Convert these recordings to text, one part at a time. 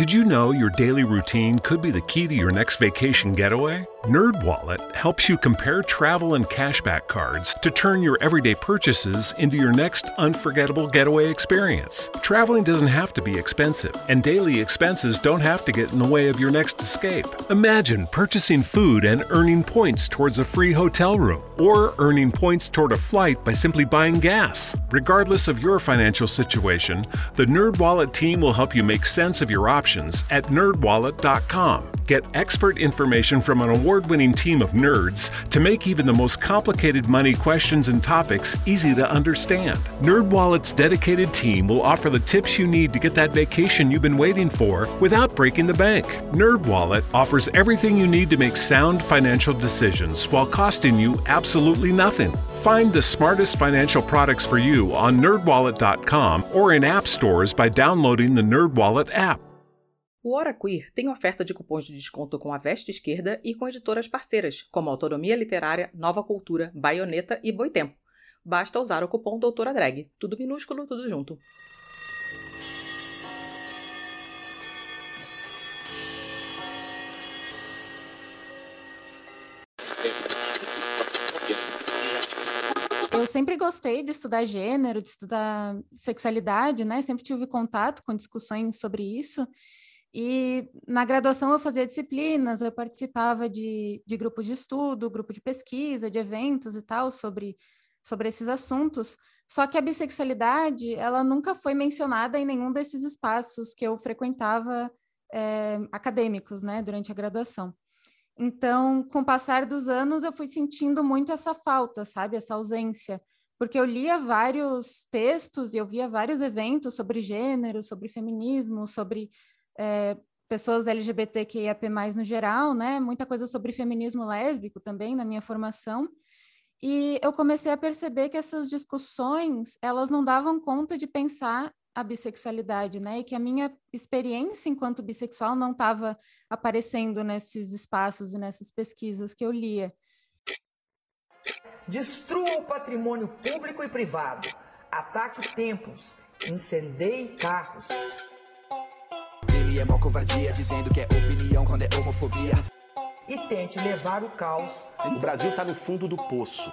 Did you know your daily routine could be the key to your next vacation getaway? NerdWallet helps you compare travel and cashback cards to turn your everyday purchases into your next unforgettable getaway experience. Traveling doesn't have to be expensive, and daily expenses don't have to get in the way of your next escape. Imagine purchasing food and earning points towards a free hotel room, or earning points toward a flight by simply buying gas. Regardless of your financial situation, the NerdWallet team will help you make sense of your options at nerdwallet.com. Get expert information from an award winning team of nerds to make even the most complicated money questions and topics easy to understand. NerdWallet's dedicated team will offer the tips you need to get that vacation you've been waiting for without breaking the bank. NerdWallet offers everything you need to make sound financial decisions while costing you absolutely nothing. Find the smartest financial products for you on nerdwallet.com or in app stores by downloading the NerdWallet app. O Hora Queer tem oferta de cupons de desconto com a Veste Esquerda e com editoras parceiras, como Autonomia Literária, Nova Cultura, Baioneta e Boitempo. Basta usar o cupom Doutora Drag. Tudo minúsculo, tudo junto. Eu sempre gostei de estudar gênero, de estudar sexualidade, né? Sempre tive contato com discussões sobre isso. E na graduação eu fazia disciplinas, eu participava de, de grupos de estudo, grupo de pesquisa, de eventos e tal sobre, sobre esses assuntos. Só que a bissexualidade, ela nunca foi mencionada em nenhum desses espaços que eu frequentava é, acadêmicos, né, durante a graduação. Então, com o passar dos anos, eu fui sentindo muito essa falta, sabe, essa ausência, porque eu lia vários textos e eu via vários eventos sobre gênero, sobre feminismo, sobre é, pessoas LGBTQIAP+, no geral, né? Muita coisa sobre feminismo lésbico também na minha formação. E eu comecei a perceber que essas discussões, elas não davam conta de pensar a bissexualidade, né? E que a minha experiência enquanto bissexual não estava aparecendo nesses espaços e nessas pesquisas que eu lia. Destrua o patrimônio público e privado. Ataque templos. Incendeie carros é mó covardia, dizendo que é opinião quando é homofobia. E tente levar o caos. O Brasil tá no fundo do poço.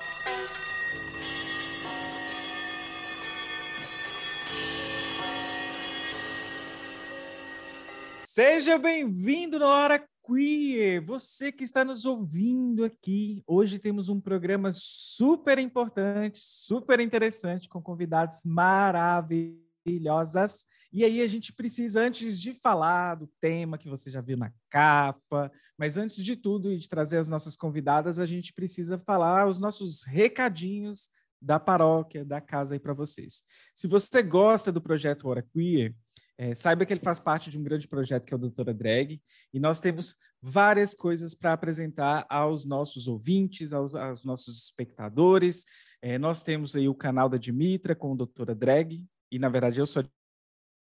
Seja bem-vindo na Hora Queer! Você que está nos ouvindo aqui. Hoje temos um programa super importante, super interessante, com convidados maravilhosas. E aí a gente precisa, antes de falar do tema que você já viu na capa, mas antes de tudo e de trazer as nossas convidadas, a gente precisa falar os nossos recadinhos da paróquia, da casa aí para vocês. Se você gosta do projeto Hora Queer, é, saiba que ele faz parte de um grande projeto que é o Doutora Drag, e nós temos várias coisas para apresentar aos nossos ouvintes, aos, aos nossos espectadores. É, nós temos aí o canal da Dimitra com o Doutora Drag, e na verdade eu sou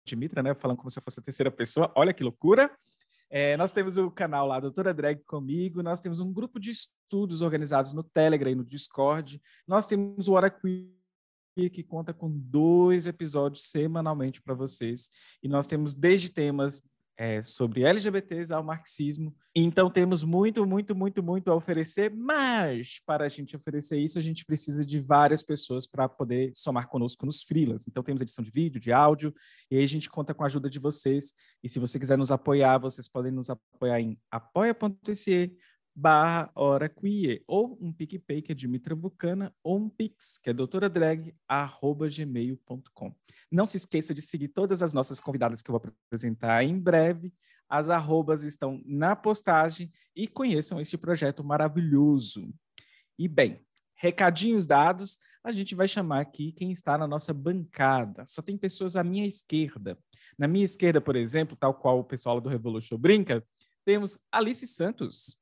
Dimitra, né? Falando como se eu fosse a terceira pessoa. Olha que loucura. É, nós temos o canal lá, Doutora Drag comigo. Nós temos um grupo de estudos organizados no Telegram e no Discord. Nós temos o Hora que conta com dois episódios semanalmente para vocês. E nós temos desde temas é, sobre LGBTs ao marxismo. Então temos muito, muito, muito, muito a oferecer, mas para a gente oferecer isso, a gente precisa de várias pessoas para poder somar conosco nos freelas. Então temos edição de vídeo, de áudio, e aí a gente conta com a ajuda de vocês. E se você quiser nos apoiar, vocês podem nos apoiar em apoia.se barra hora queer, ou um PicPay, que é Dimitra ou um Pix, que é doutoradrag, arroba gmail.com. Não se esqueça de seguir todas as nossas convidadas que eu vou apresentar em breve. As arrobas estão na postagem e conheçam este projeto maravilhoso. E bem, recadinhos dados, a gente vai chamar aqui quem está na nossa bancada. Só tem pessoas à minha esquerda. Na minha esquerda, por exemplo, tal qual o pessoal do Revolution brinca, temos Alice Santos.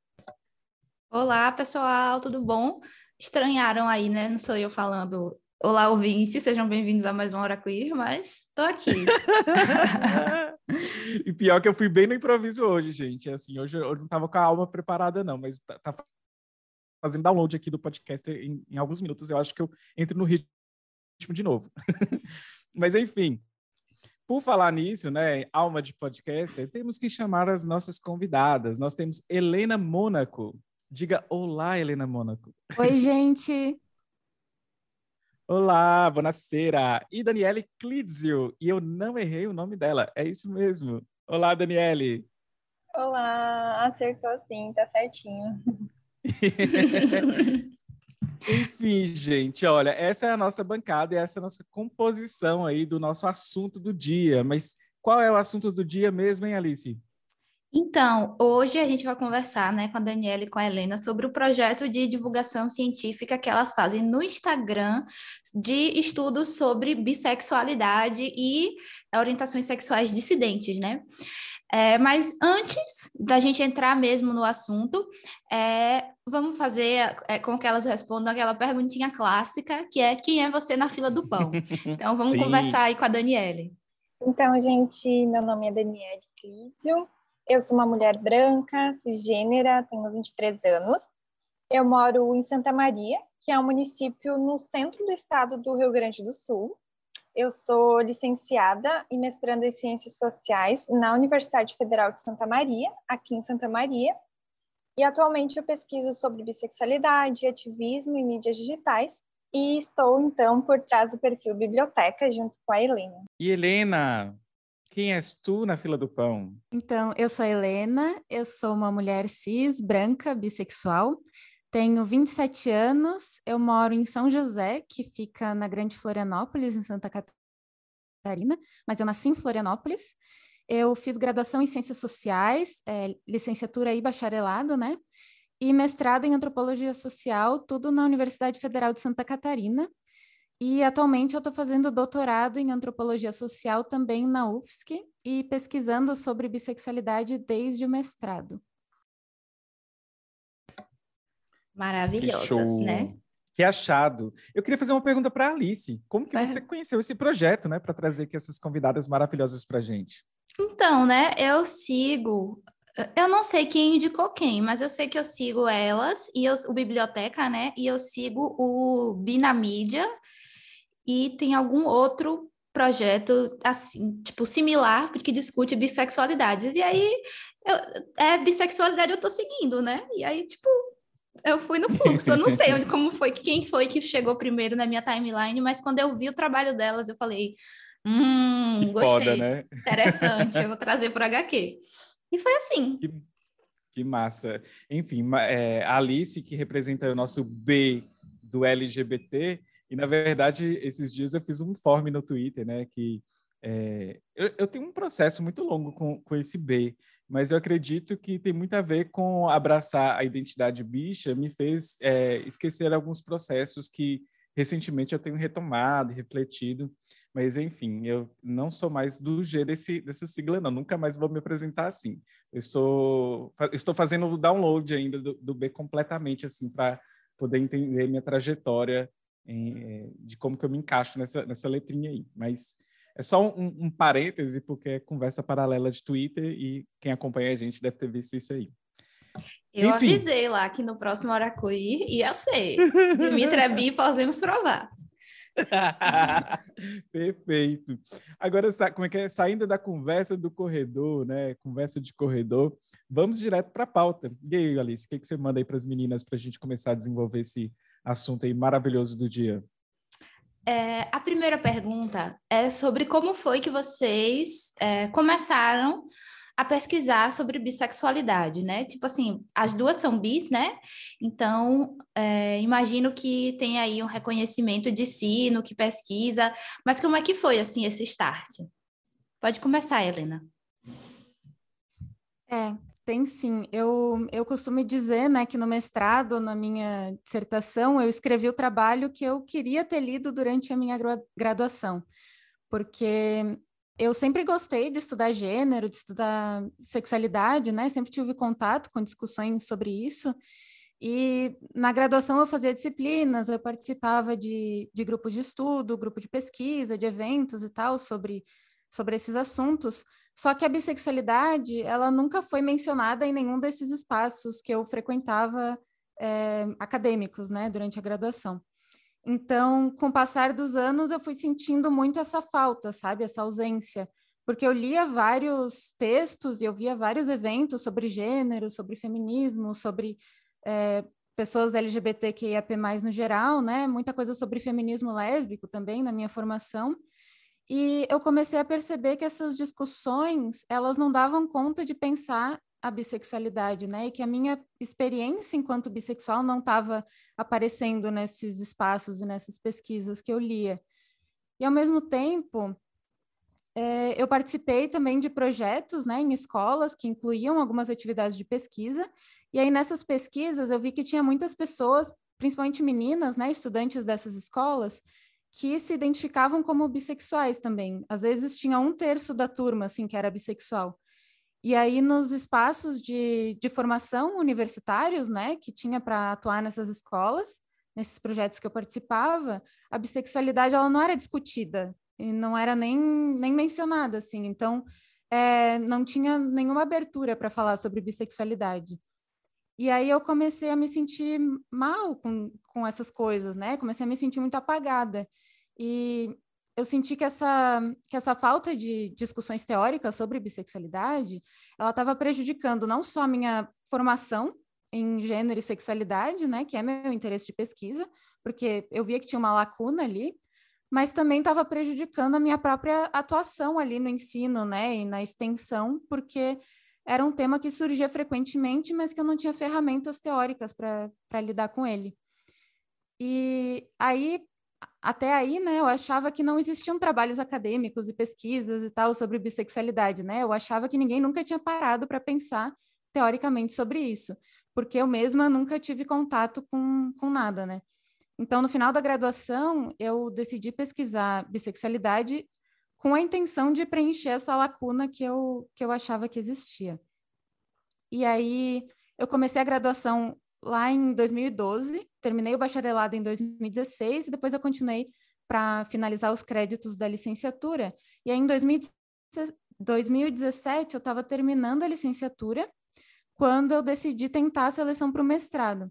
Olá, pessoal, tudo bom? Estranharam aí, né? Não sou eu falando Olá, ouvintes, sejam bem-vindos a mais uma Hora Queer, mas tô aqui. e pior que eu fui bem no improviso hoje, gente. Assim, hoje eu não tava com a alma preparada, não, mas tá, tá fazendo download aqui do podcast em, em, alguns minutos. Eu acho que eu entro no ritmo de novo. mas enfim, por falar nisso, né, alma de podcaster, temos que chamar as nossas convidadas. Nós temos Helena Mônaco. Diga olá, Helena Mônaco. Oi, gente. Olá, buonasera. E Daniele Clidzio. E eu não errei o nome dela, é isso mesmo. Olá, Daniele. Olá, acertou sim, tá certinho. Enfim, gente, olha, essa é a nossa bancada e essa é a nossa composição aí do nosso assunto do dia. Mas qual é o assunto do dia mesmo, hein, Alice? Então, hoje a gente vai conversar né, com a Daniela e com a Helena sobre o projeto de divulgação científica que elas fazem no Instagram de estudos sobre bissexualidade e orientações sexuais dissidentes, né? É, mas antes da gente entrar mesmo no assunto, é, vamos fazer é, com que elas respondam aquela perguntinha clássica, que é quem é você na fila do pão? Então vamos Sim. conversar aí com a Daniele. Então, gente, meu nome é Daniele Clídio, eu sou uma mulher branca, cisgênera, tenho 23 anos. Eu moro em Santa Maria, que é um município no centro do estado do Rio Grande do Sul. Eu sou licenciada e mestranda em Ciências Sociais na Universidade Federal de Santa Maria, aqui em Santa Maria. E atualmente eu pesquiso sobre bissexualidade, ativismo e mídias digitais. E estou, então, por trás do perfil Biblioteca, junto com a Helena. E Helena, quem és tu na fila do pão? Então, eu sou Helena, eu sou uma mulher cis, branca, bissexual. Tenho 27 anos, eu moro em São José, que fica na Grande Florianópolis, em Santa Catarina, mas eu nasci em Florianópolis. Eu fiz graduação em Ciências Sociais, é, licenciatura e bacharelado, né? E mestrado em Antropologia Social, tudo na Universidade Federal de Santa Catarina. E atualmente eu estou fazendo doutorado em Antropologia Social também na UFSC e pesquisando sobre bissexualidade desde o mestrado. Maravilhosas, né? Que achado. Eu queria fazer uma pergunta para Alice. Como que Vai. você conheceu esse projeto, né, para trazer aqui essas convidadas maravilhosas para gente? Então, né, eu sigo. Eu não sei quem indicou quem, mas eu sei que eu sigo elas e eu, o Biblioteca, né? E eu sigo o Binamídia e tem algum outro projeto assim, tipo, similar, que discute bissexualidades. E aí, eu, é bissexualidade eu tô seguindo, né? E aí, tipo, eu fui no fluxo. Eu não sei onde, como foi, quem foi que chegou primeiro na minha timeline, mas quando eu vi o trabalho delas, eu falei, hum, Que gostei, foda, né? interessante, eu vou trazer por HQ. E foi assim. Que, que massa. Enfim, é, a Alice, que representa o nosso B do LGBT, e na verdade, esses dias eu fiz um informe no Twitter, né? Que é, eu, eu tenho um processo muito longo com, com esse B, mas eu acredito que tem muito a ver com abraçar a identidade bicha, me fez é, esquecer alguns processos que recentemente eu tenho retomado refletido. Mas, enfim, eu não sou mais do G desse, dessa sigla, não. Nunca mais vou me apresentar assim. Eu sou, estou fazendo o download ainda do, do B completamente, assim, para poder entender minha trajetória em, eh, de como que eu me encaixo nessa, nessa letrinha aí. Mas é só um, um parêntese, porque é conversa paralela de Twitter e quem acompanha a gente deve ter visto isso aí. Eu Enfim. avisei lá que no próximo Oracuí ia ser. Dimitra Bi, podemos provar. Perfeito. Agora, como é que é? Saindo da conversa do corredor, né? Conversa de corredor, vamos direto para a pauta. E aí, Alice, o que, que você manda aí para as meninas para a gente começar a desenvolver esse assunto aí maravilhoso do dia? É, a primeira pergunta é sobre como foi que vocês é, começaram a pesquisar sobre bissexualidade, né? Tipo assim, as duas são bis, né? Então, é, imagino que tem aí um reconhecimento de si no que pesquisa, mas como é que foi, assim, esse start? Pode começar, Helena. É, tem sim. Eu, eu costumo dizer, né, que no mestrado, na minha dissertação, eu escrevi o trabalho que eu queria ter lido durante a minha gra- graduação, porque eu sempre gostei de estudar gênero, de estudar sexualidade, né? Sempre tive contato com discussões sobre isso. E na graduação eu fazia disciplinas, eu participava de, de grupos de estudo, grupo de pesquisa, de eventos e tal sobre, sobre esses assuntos. Só que a bissexualidade, ela nunca foi mencionada em nenhum desses espaços que eu frequentava eh, acadêmicos, né, durante a graduação. Então, com o passar dos anos, eu fui sentindo muito essa falta, sabe, essa ausência, porque eu lia vários textos e eu via vários eventos sobre gênero, sobre feminismo, sobre é, pessoas LGBTQIAP+, no geral, né? Muita coisa sobre feminismo lésbico também na minha formação. E eu comecei a perceber que essas discussões, elas não davam conta de pensar a bissexualidade, né? E que a minha experiência enquanto bissexual não estava aparecendo nesses espaços e nessas pesquisas que eu lia. E ao mesmo tempo, é, eu participei também de projetos, né, em escolas que incluíam algumas atividades de pesquisa. E aí nessas pesquisas eu vi que tinha muitas pessoas, principalmente meninas, né, estudantes dessas escolas, que se identificavam como bissexuais também. Às vezes tinha um terço da turma assim que era bissexual. E aí, nos espaços de, de formação universitários, né, que tinha para atuar nessas escolas, nesses projetos que eu participava, a bissexualidade ela não era discutida e não era nem, nem mencionada, assim. Então, é, não tinha nenhuma abertura para falar sobre bissexualidade. E aí eu comecei a me sentir mal com, com essas coisas, né? Comecei a me sentir muito apagada. E eu senti que essa, que essa falta de discussões teóricas sobre bissexualidade, ela estava prejudicando não só a minha formação em gênero e sexualidade, né, que é meu interesse de pesquisa, porque eu via que tinha uma lacuna ali, mas também estava prejudicando a minha própria atuação ali no ensino, né, e na extensão, porque era um tema que surgia frequentemente, mas que eu não tinha ferramentas teóricas para lidar com ele. E aí, até aí, né, eu achava que não existiam trabalhos acadêmicos e pesquisas e tal sobre bissexualidade, né? Eu achava que ninguém nunca tinha parado para pensar teoricamente sobre isso, porque eu mesma nunca tive contato com, com nada, né? Então, no final da graduação, eu decidi pesquisar bissexualidade com a intenção de preencher essa lacuna que eu, que eu achava que existia. E aí, eu comecei a graduação lá em 2012, terminei o bacharelado em 2016 e depois eu continuei para finalizar os créditos da licenciatura. E aí em 2017 eu estava terminando a licenciatura quando eu decidi tentar a seleção para o mestrado.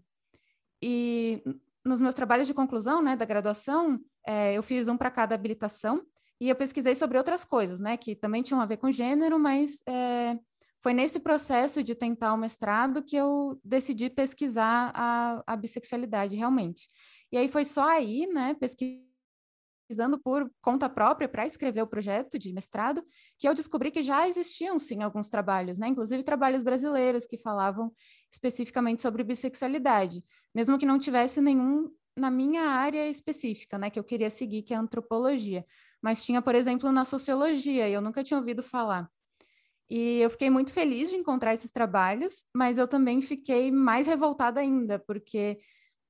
E nos meus trabalhos de conclusão, né, da graduação, é, eu fiz um para cada habilitação e eu pesquisei sobre outras coisas, né, que também tinham a ver com gênero, mas é, foi nesse processo de tentar o mestrado que eu decidi pesquisar a, a bissexualidade realmente. E aí foi só aí, né, pesquisando por conta própria para escrever o projeto de mestrado, que eu descobri que já existiam sim alguns trabalhos, né, inclusive trabalhos brasileiros que falavam especificamente sobre bissexualidade, mesmo que não tivesse nenhum na minha área específica, né, que eu queria seguir, que é a antropologia. Mas tinha, por exemplo, na sociologia, e eu nunca tinha ouvido falar. E eu fiquei muito feliz de encontrar esses trabalhos, mas eu também fiquei mais revoltada ainda, porque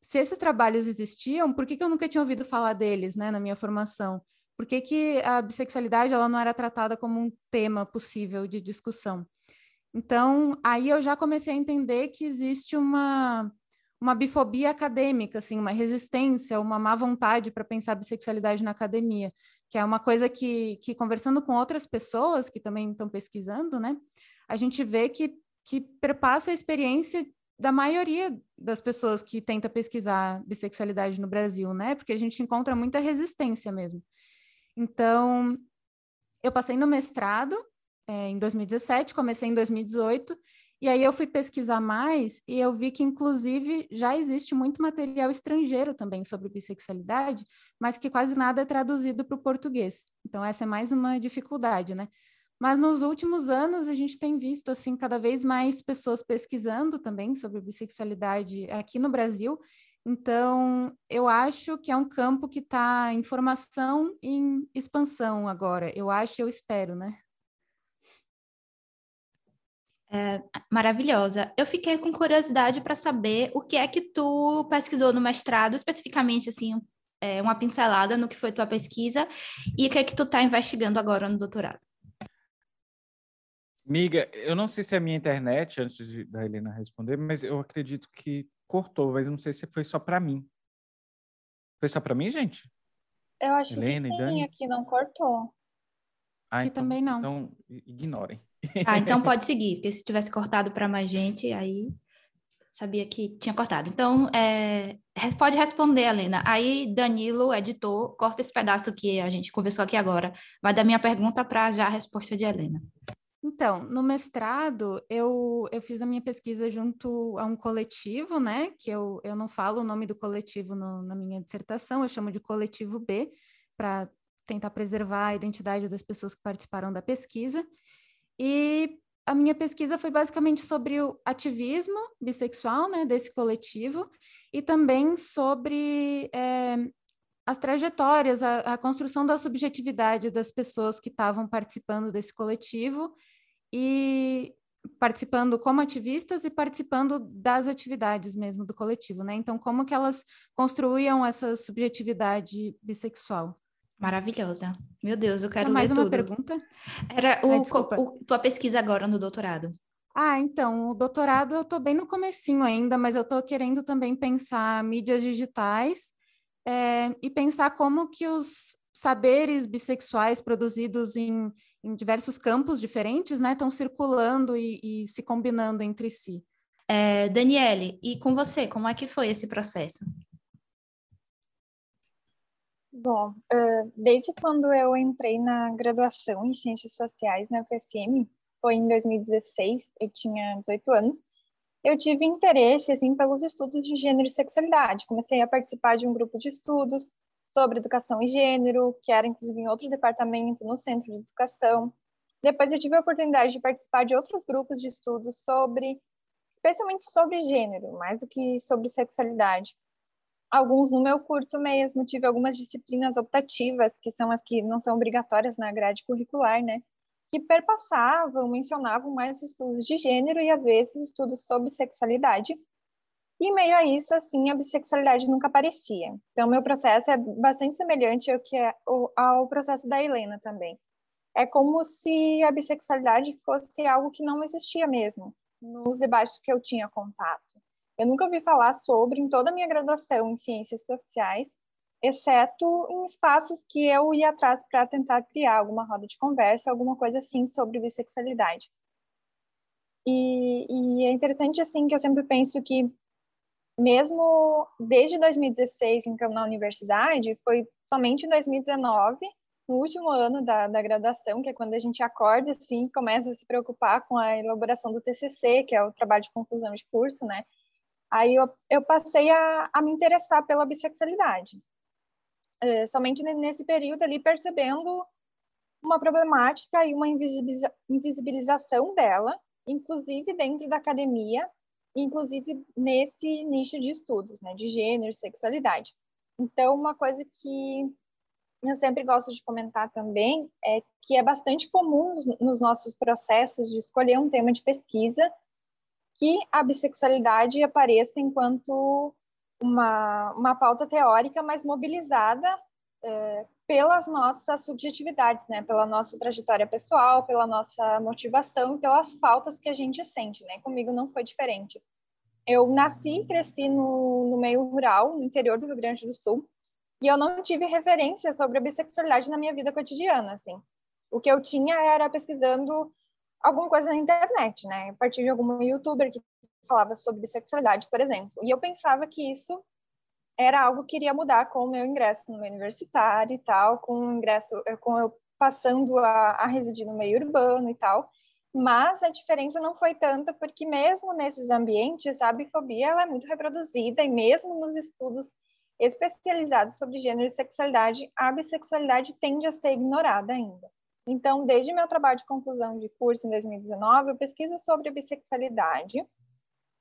se esses trabalhos existiam, por que, que eu nunca tinha ouvido falar deles, né, na minha formação? Por que, que a bissexualidade ela não era tratada como um tema possível de discussão? Então, aí eu já comecei a entender que existe uma, uma bifobia acadêmica, assim, uma resistência, uma má vontade para pensar bissexualidade na academia que é uma coisa que, que conversando com outras pessoas que também estão pesquisando, né, a gente vê que, que perpassa a experiência da maioria das pessoas que tenta pesquisar bissexualidade no Brasil, né, porque a gente encontra muita resistência mesmo. Então, eu passei no mestrado é, em 2017, comecei em 2018, e aí eu fui pesquisar mais e eu vi que, inclusive, já existe muito material estrangeiro também sobre bissexualidade, mas que quase nada é traduzido para o português. Então, essa é mais uma dificuldade, né? Mas nos últimos anos a gente tem visto assim cada vez mais pessoas pesquisando também sobre bissexualidade aqui no Brasil. Então, eu acho que é um campo que está em formação e em expansão agora. Eu acho, eu espero, né? É, maravilhosa. Eu fiquei com curiosidade para saber o que é que tu pesquisou no mestrado, especificamente assim, é, uma pincelada no que foi tua pesquisa e o que é que tu está investigando agora no doutorado. Miga, eu não sei se é a minha internet, antes de, da Helena responder, mas eu acredito que cortou, mas eu não sei se foi só para mim. Foi só para mim, gente? Eu acho Helena, que sim, aqui não cortou. Ah, aqui então, também não. Então, ignorem. Ah, então pode seguir, porque se tivesse cortado para mais gente, aí sabia que tinha cortado. Então, é, pode responder, Helena. Aí, Danilo, editor, corta esse pedaço que a gente conversou aqui agora. Vai dar minha pergunta para já a resposta de Helena. Então, no mestrado, eu, eu fiz a minha pesquisa junto a um coletivo, né? Que eu, eu não falo o nome do coletivo no, na minha dissertação, eu chamo de Coletivo B, para tentar preservar a identidade das pessoas que participaram da pesquisa. E a minha pesquisa foi basicamente sobre o ativismo bissexual, né, desse coletivo, e também sobre é, as trajetórias, a, a, construção da subjetividade das pessoas que estavam participando desse coletivo e participando como ativistas e participando das atividades mesmo do coletivo, né? Então, como que elas construíam essa subjetividade bissexual? Maravilhosa. Meu Deus, eu quero Tinha mais uma tudo. pergunta? Era o, Ai, o, tua pesquisa agora no doutorado. Ah, então, o doutorado eu estou bem no comecinho ainda, mas eu estou querendo também pensar mídias digitais é, e pensar como que os saberes bissexuais produzidos em, em diversos campos diferentes, né, estão circulando e, e, se combinando entre si. É, Daniele, e com você, como é que foi esse processo? Bom, desde quando eu entrei na graduação em Ciências Sociais na UFSM, foi em 2016, eu tinha 18 anos, eu tive interesse assim pelos estudos de gênero e sexualidade. Comecei a participar de um grupo de estudos sobre educação e gênero, que era inclusive em outro departamento no Centro de Educação. Depois eu tive a oportunidade de participar de outros grupos de estudos sobre, especialmente sobre gênero, mais do que sobre sexualidade alguns no meu curso mesmo, tive algumas disciplinas optativas, que são as que não são obrigatórias na grade curricular, né? Que perpassavam, mencionavam mais estudos de gênero e às vezes estudos sobre sexualidade. E meio a isso, assim, a bissexualidade nunca aparecia. Então, meu processo é bastante semelhante ao que é ao processo da Helena também. É como se a bissexualidade fosse algo que não existia mesmo nos debates que eu tinha contato. Eu nunca ouvi falar sobre em toda a minha graduação em ciências sociais, exceto em espaços que eu ia atrás para tentar criar alguma roda de conversa, alguma coisa assim sobre bissexualidade. E, e é interessante assim que eu sempre penso que mesmo desde 2016, então na universidade, foi somente em 2019, no último ano da, da graduação, que é quando a gente acorda assim, começa a se preocupar com a elaboração do TCC, que é o trabalho de conclusão de curso, né? Aí eu, eu passei a, a me interessar pela bissexualidade. É, somente nesse período ali, percebendo uma problemática e uma invisibiliza invisibilização dela, inclusive dentro da academia, inclusive nesse nicho de estudos, né, de gênero sexualidade. Então, uma coisa que eu sempre gosto de comentar também é que é bastante comum nos, nos nossos processos de escolher um tema de pesquisa que a bissexualidade apareça enquanto uma, uma pauta teórica mais mobilizada é, pelas nossas subjetividades, né? Pela nossa trajetória pessoal, pela nossa motivação, pelas faltas que a gente sente, né? Comigo não foi diferente. Eu nasci e cresci no, no meio rural, no interior do Rio Grande do Sul, e eu não tive referência sobre a bissexualidade na minha vida cotidiana, assim. O que eu tinha era pesquisando alguma coisa na internet, né? A partir de algum youtuber que falava sobre bissexualidade, por exemplo. E eu pensava que isso era algo que iria mudar com o meu ingresso no meio universitário e tal, com o ingresso, eh, com eu passando a, a residir no meio urbano e tal. Mas a diferença não foi tanta, porque mesmo nesses ambientes, a bifobia ela é muito reproduzida, e mesmo nos estudos especializados sobre gênero e sexualidade, a bissexualidade tende a ser ignorada ainda. Então, desde meu trabalho de conclusão de curso em 2019, eu pesquiso sobre bissexualidade.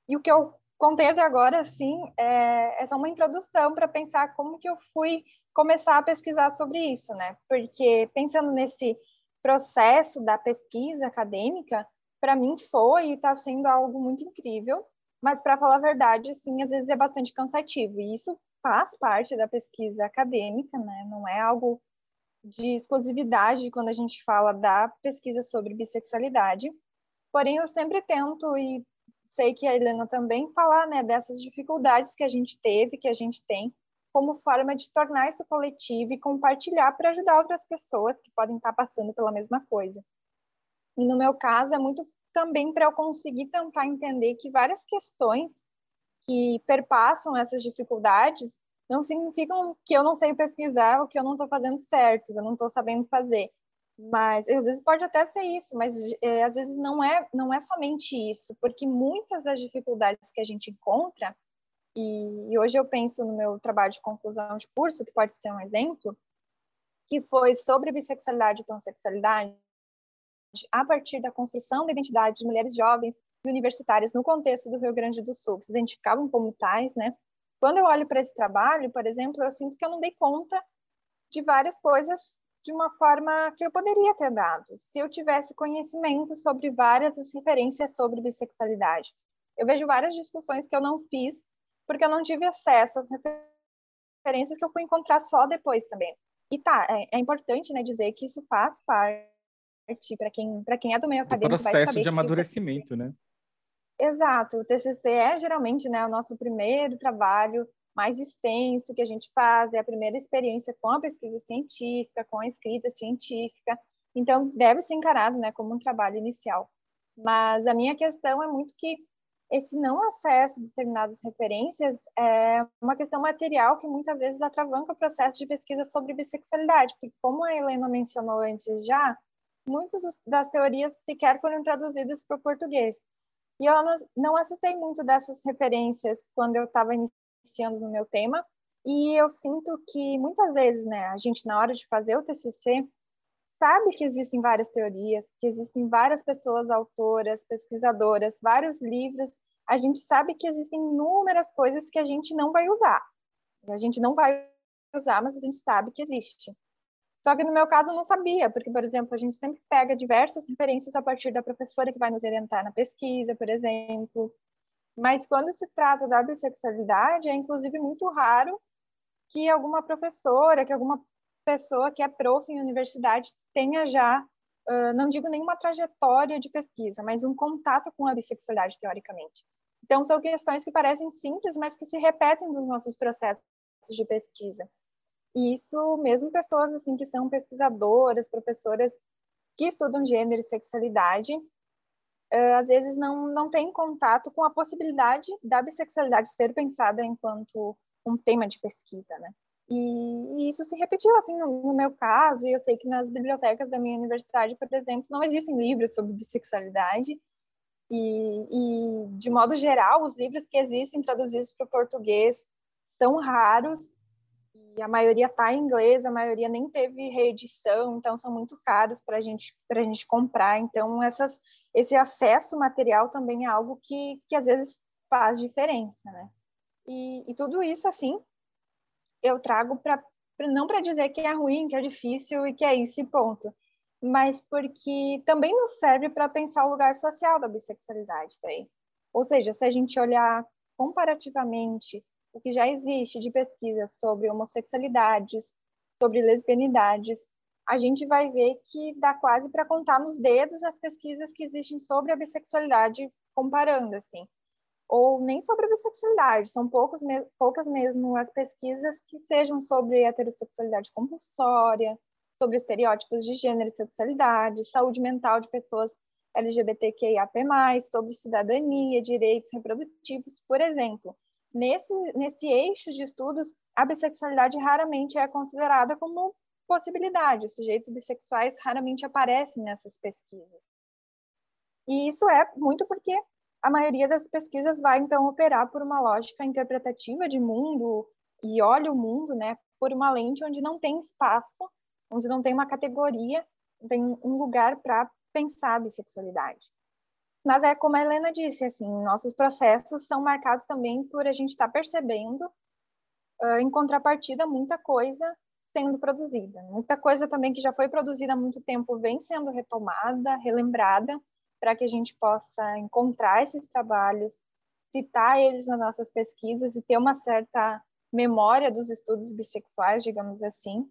E o que eu contei até agora, assim, é, é só uma introdução para pensar como que eu fui começar a pesquisar sobre isso, né? Porque pensando nesse processo da pesquisa acadêmica, para mim foi e está sendo algo muito incrível, mas para falar a verdade, assim, às vezes é bastante cansativo. E isso faz parte da pesquisa acadêmica, né? Não é algo de exclusividade quando a gente fala da pesquisa sobre bissexualidade. Porém, eu sempre tento e sei que a Helena também falar, né, dessas dificuldades que a gente teve, que a gente tem, como forma de tornar isso coletivo e compartilhar para ajudar outras pessoas que podem estar passando pela mesma coisa. E no meu caso é muito também para eu conseguir tentar entender que várias questões que perpassam essas dificuldades não significam que eu não sei pesquisar ou que eu não estou fazendo certo, eu não estou sabendo fazer. Mas às vezes pode até ser isso, mas é, às vezes não é, não é somente isso, porque muitas das dificuldades que a gente encontra, e, e hoje eu penso no meu trabalho de conclusão de curso, que pode ser um exemplo, que foi sobre bissexualidade e pansexualidade, a partir da construção da identidade de mulheres jovens e universitárias no contexto do Rio Grande do Sul, que se identificavam como tais, né? Quando eu olho para esse trabalho, por exemplo, eu sinto que eu não dei conta de várias coisas de uma forma que eu poderia ter dado, se eu tivesse conhecimento sobre várias referências sobre bissexualidade. Eu vejo várias discussões que eu não fiz porque eu não tive acesso às referências que eu fui encontrar só depois também. E tá, é, é importante, né, dizer que isso faz parte para quem quem é do meio acadêmico do processo de amadurecimento, né? Exato, o TCC é geralmente né, o nosso primeiro trabalho mais extenso que a gente faz, é a primeira experiência com a pesquisa científica, com a escrita científica, então deve ser encarado né, como um trabalho inicial. Mas a minha questão é muito que esse não acesso a determinadas referências é uma questão material que muitas vezes atravanca o processo de pesquisa sobre bissexualidade, porque como a Helena mencionou antes já, muitas das teorias sequer foram traduzidas para o português. E eu não assustei muito dessas referências quando eu estava iniciando no meu tema, e eu sinto que muitas vezes, né, a gente na hora de fazer o TCC sabe que existem várias teorias, que existem várias pessoas autoras, pesquisadoras, vários livros, a gente sabe que existem inúmeras coisas que a gente não vai usar. A gente não vai usar, mas a gente sabe que existe. Só que no meu caso eu não sabia, porque, por exemplo, a gente sempre pega diversas referências a partir da professora que vai nos orientar na pesquisa, por exemplo. Mas quando se trata da bissexualidade, é inclusive muito raro que alguma professora, que alguma pessoa que é prof em universidade tenha já, uh, não digo nenhuma trajetória de pesquisa, mas um contato com a bissexualidade, teoricamente. Então, são questões que parecem simples, mas que se repetem nos nossos processos de pesquisa. E isso, mesmo pessoas assim que são pesquisadoras, professoras que estudam gênero e sexualidade, uh, às vezes não, não têm contato com a possibilidade da bissexualidade ser pensada enquanto um tema de pesquisa, né? E, e isso se repetiu assim no, no, meu caso, e eu sei que nas bibliotecas da minha universidade, por exemplo, não existem livros sobre bissexualidade, e, e de modo geral, os livros que existem traduzidos para o português são raros e a maioria está em inglês, a maioria nem teve reedição, então são muito caros para gente, a gente comprar. Então, essas, esse acesso material também é algo que, que às vezes faz diferença, né? E, e tudo isso, assim, eu trago para não para dizer que é ruim, que é difícil e que é isso ponto, mas porque também nos serve para pensar o lugar social da bissexualidade daí. Ou seja, se a gente olhar comparativamente o que já existe de pesquisa sobre homossexualidades, sobre lesbianidades, a gente vai ver que dá quase para contar nos dedos as pesquisas que existem sobre a bissexualidade, comparando assim. Ou nem sobre a bissexualidade, são poucos, poucas mesmo as pesquisas que sejam sobre heterossexualidade compulsória, sobre estereótipos de gênero e sexualidade, saúde mental de pessoas LGBTQIAP+, sobre cidadania, direitos reprodutivos, por exemplo. Nesse, nesse eixo de estudos, a bissexualidade raramente é considerada como possibilidade. Os sujeitos bissexuais raramente aparecem nessas pesquisas. E isso é muito porque a maioria das pesquisas vai, então, operar por uma lógica interpretativa de mundo e olha o mundo né, por uma lente onde não tem espaço, onde não tem uma categoria, não tem um lugar para pensar a bissexualidade. Mas é como a Helena disse, assim, nossos processos são marcados também por a gente estar tá percebendo, uh, em contrapartida, muita coisa sendo produzida. Muita coisa também que já foi produzida há muito tempo vem sendo retomada, relembrada, para que a gente possa encontrar esses trabalhos, citar eles nas nossas pesquisas e ter uma certa memória dos estudos bissexuais, digamos assim.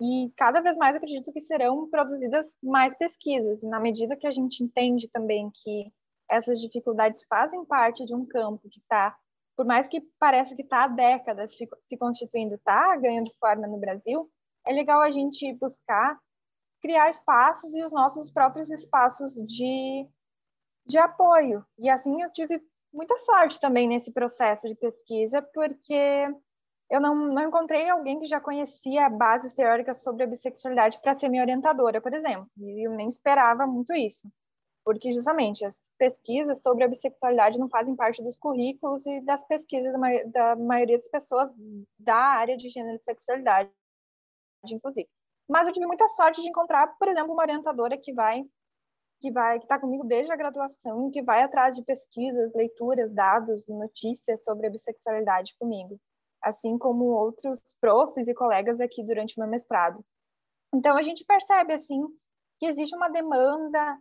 E cada vez mais acredito que serão produzidas mais pesquisas, na medida que a gente entende também que essas dificuldades fazem parte de um campo que está, por mais que pareça que está há décadas se, se constituindo, está ganhando forma no Brasil, é legal a gente buscar criar espaços e os nossos próprios espaços de, de apoio. E assim eu tive muita sorte também nesse processo de pesquisa, porque eu não, não encontrei alguém que já conhecia bases teóricas sobre a bissexualidade para ser minha orientadora, por exemplo, e eu nem esperava muito isso, porque justamente as pesquisas sobre a bissexualidade não fazem parte dos currículos e das pesquisas da, da maioria das pessoas da área de gênero e sexualidade, inclusive. Mas eu tive muita sorte de encontrar, por exemplo, uma orientadora que vai que vai que está comigo desde a graduação, que vai atrás de pesquisas, leituras, dados, notícias sobre a bissexualidade comigo, assim como outros profs e colegas aqui durante o meu mestrado. Então a gente percebe assim que existe uma demanda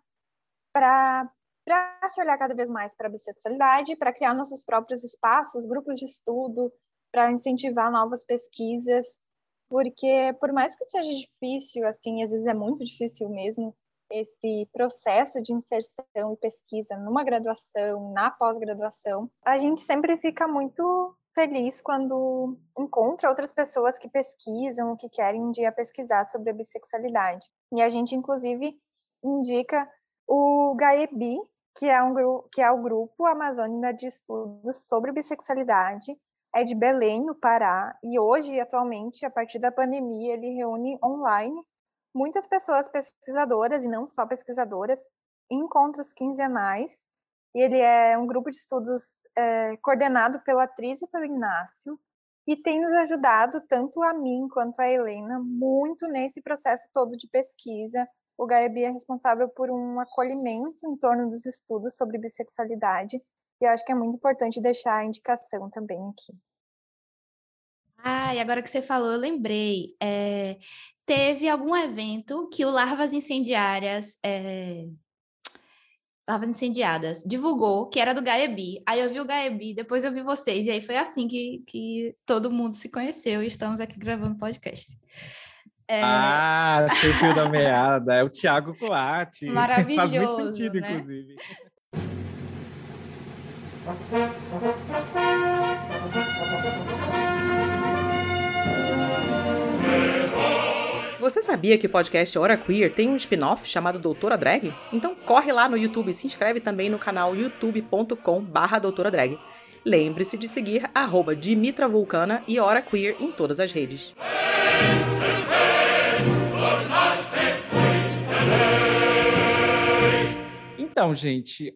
para se olhar cada vez mais para a bissexualidade, para criar nossos próprios espaços, grupos de estudo, para incentivar novas pesquisas, porque por mais que seja difícil, assim, às vezes é muito difícil mesmo, esse processo de inserção e pesquisa numa graduação, na pós-graduação, a gente sempre fica muito feliz quando encontra outras pessoas que pesquisam, que querem um dia pesquisar sobre a bissexualidade. E a gente, inclusive, indica o GAEBI, que é, um, que é o Grupo Amazônia de Estudos sobre Bissexualidade, é de Belém, no Pará, e hoje, atualmente, a partir da pandemia, ele reúne online muitas pessoas pesquisadoras, e não só pesquisadoras, em encontros quinzenais. E ele é um grupo de estudos é, coordenado pela atriz e pelo Inácio, e tem nos ajudado, tanto a mim quanto a Helena, muito nesse processo todo de pesquisa. O Gaebi é responsável por um acolhimento em torno dos estudos sobre bissexualidade, e acho que é muito importante deixar a indicação também aqui. Ah, e agora que você falou, eu lembrei. É, teve algum evento que o Larvas Incendiárias. É, Larvas Incendiadas divulgou que era do Gaebi. Aí eu vi o Gaebi, depois eu vi vocês, e aí foi assim que, que todo mundo se conheceu e estamos aqui gravando podcast. É... Ah, achei o fio da meada. É o Thiago Coate. Maravilhoso. Faz muito sentido, né? inclusive. Você sabia que o podcast Hora Queer tem um spin-off chamado Doutora Drag? Então corre lá no YouTube e se inscreve também no canal youtube.com barra Doutora Drag. Lembre-se de seguir arroba Dimitra Vulcana e Hora Queer em todas as redes. Então, gente,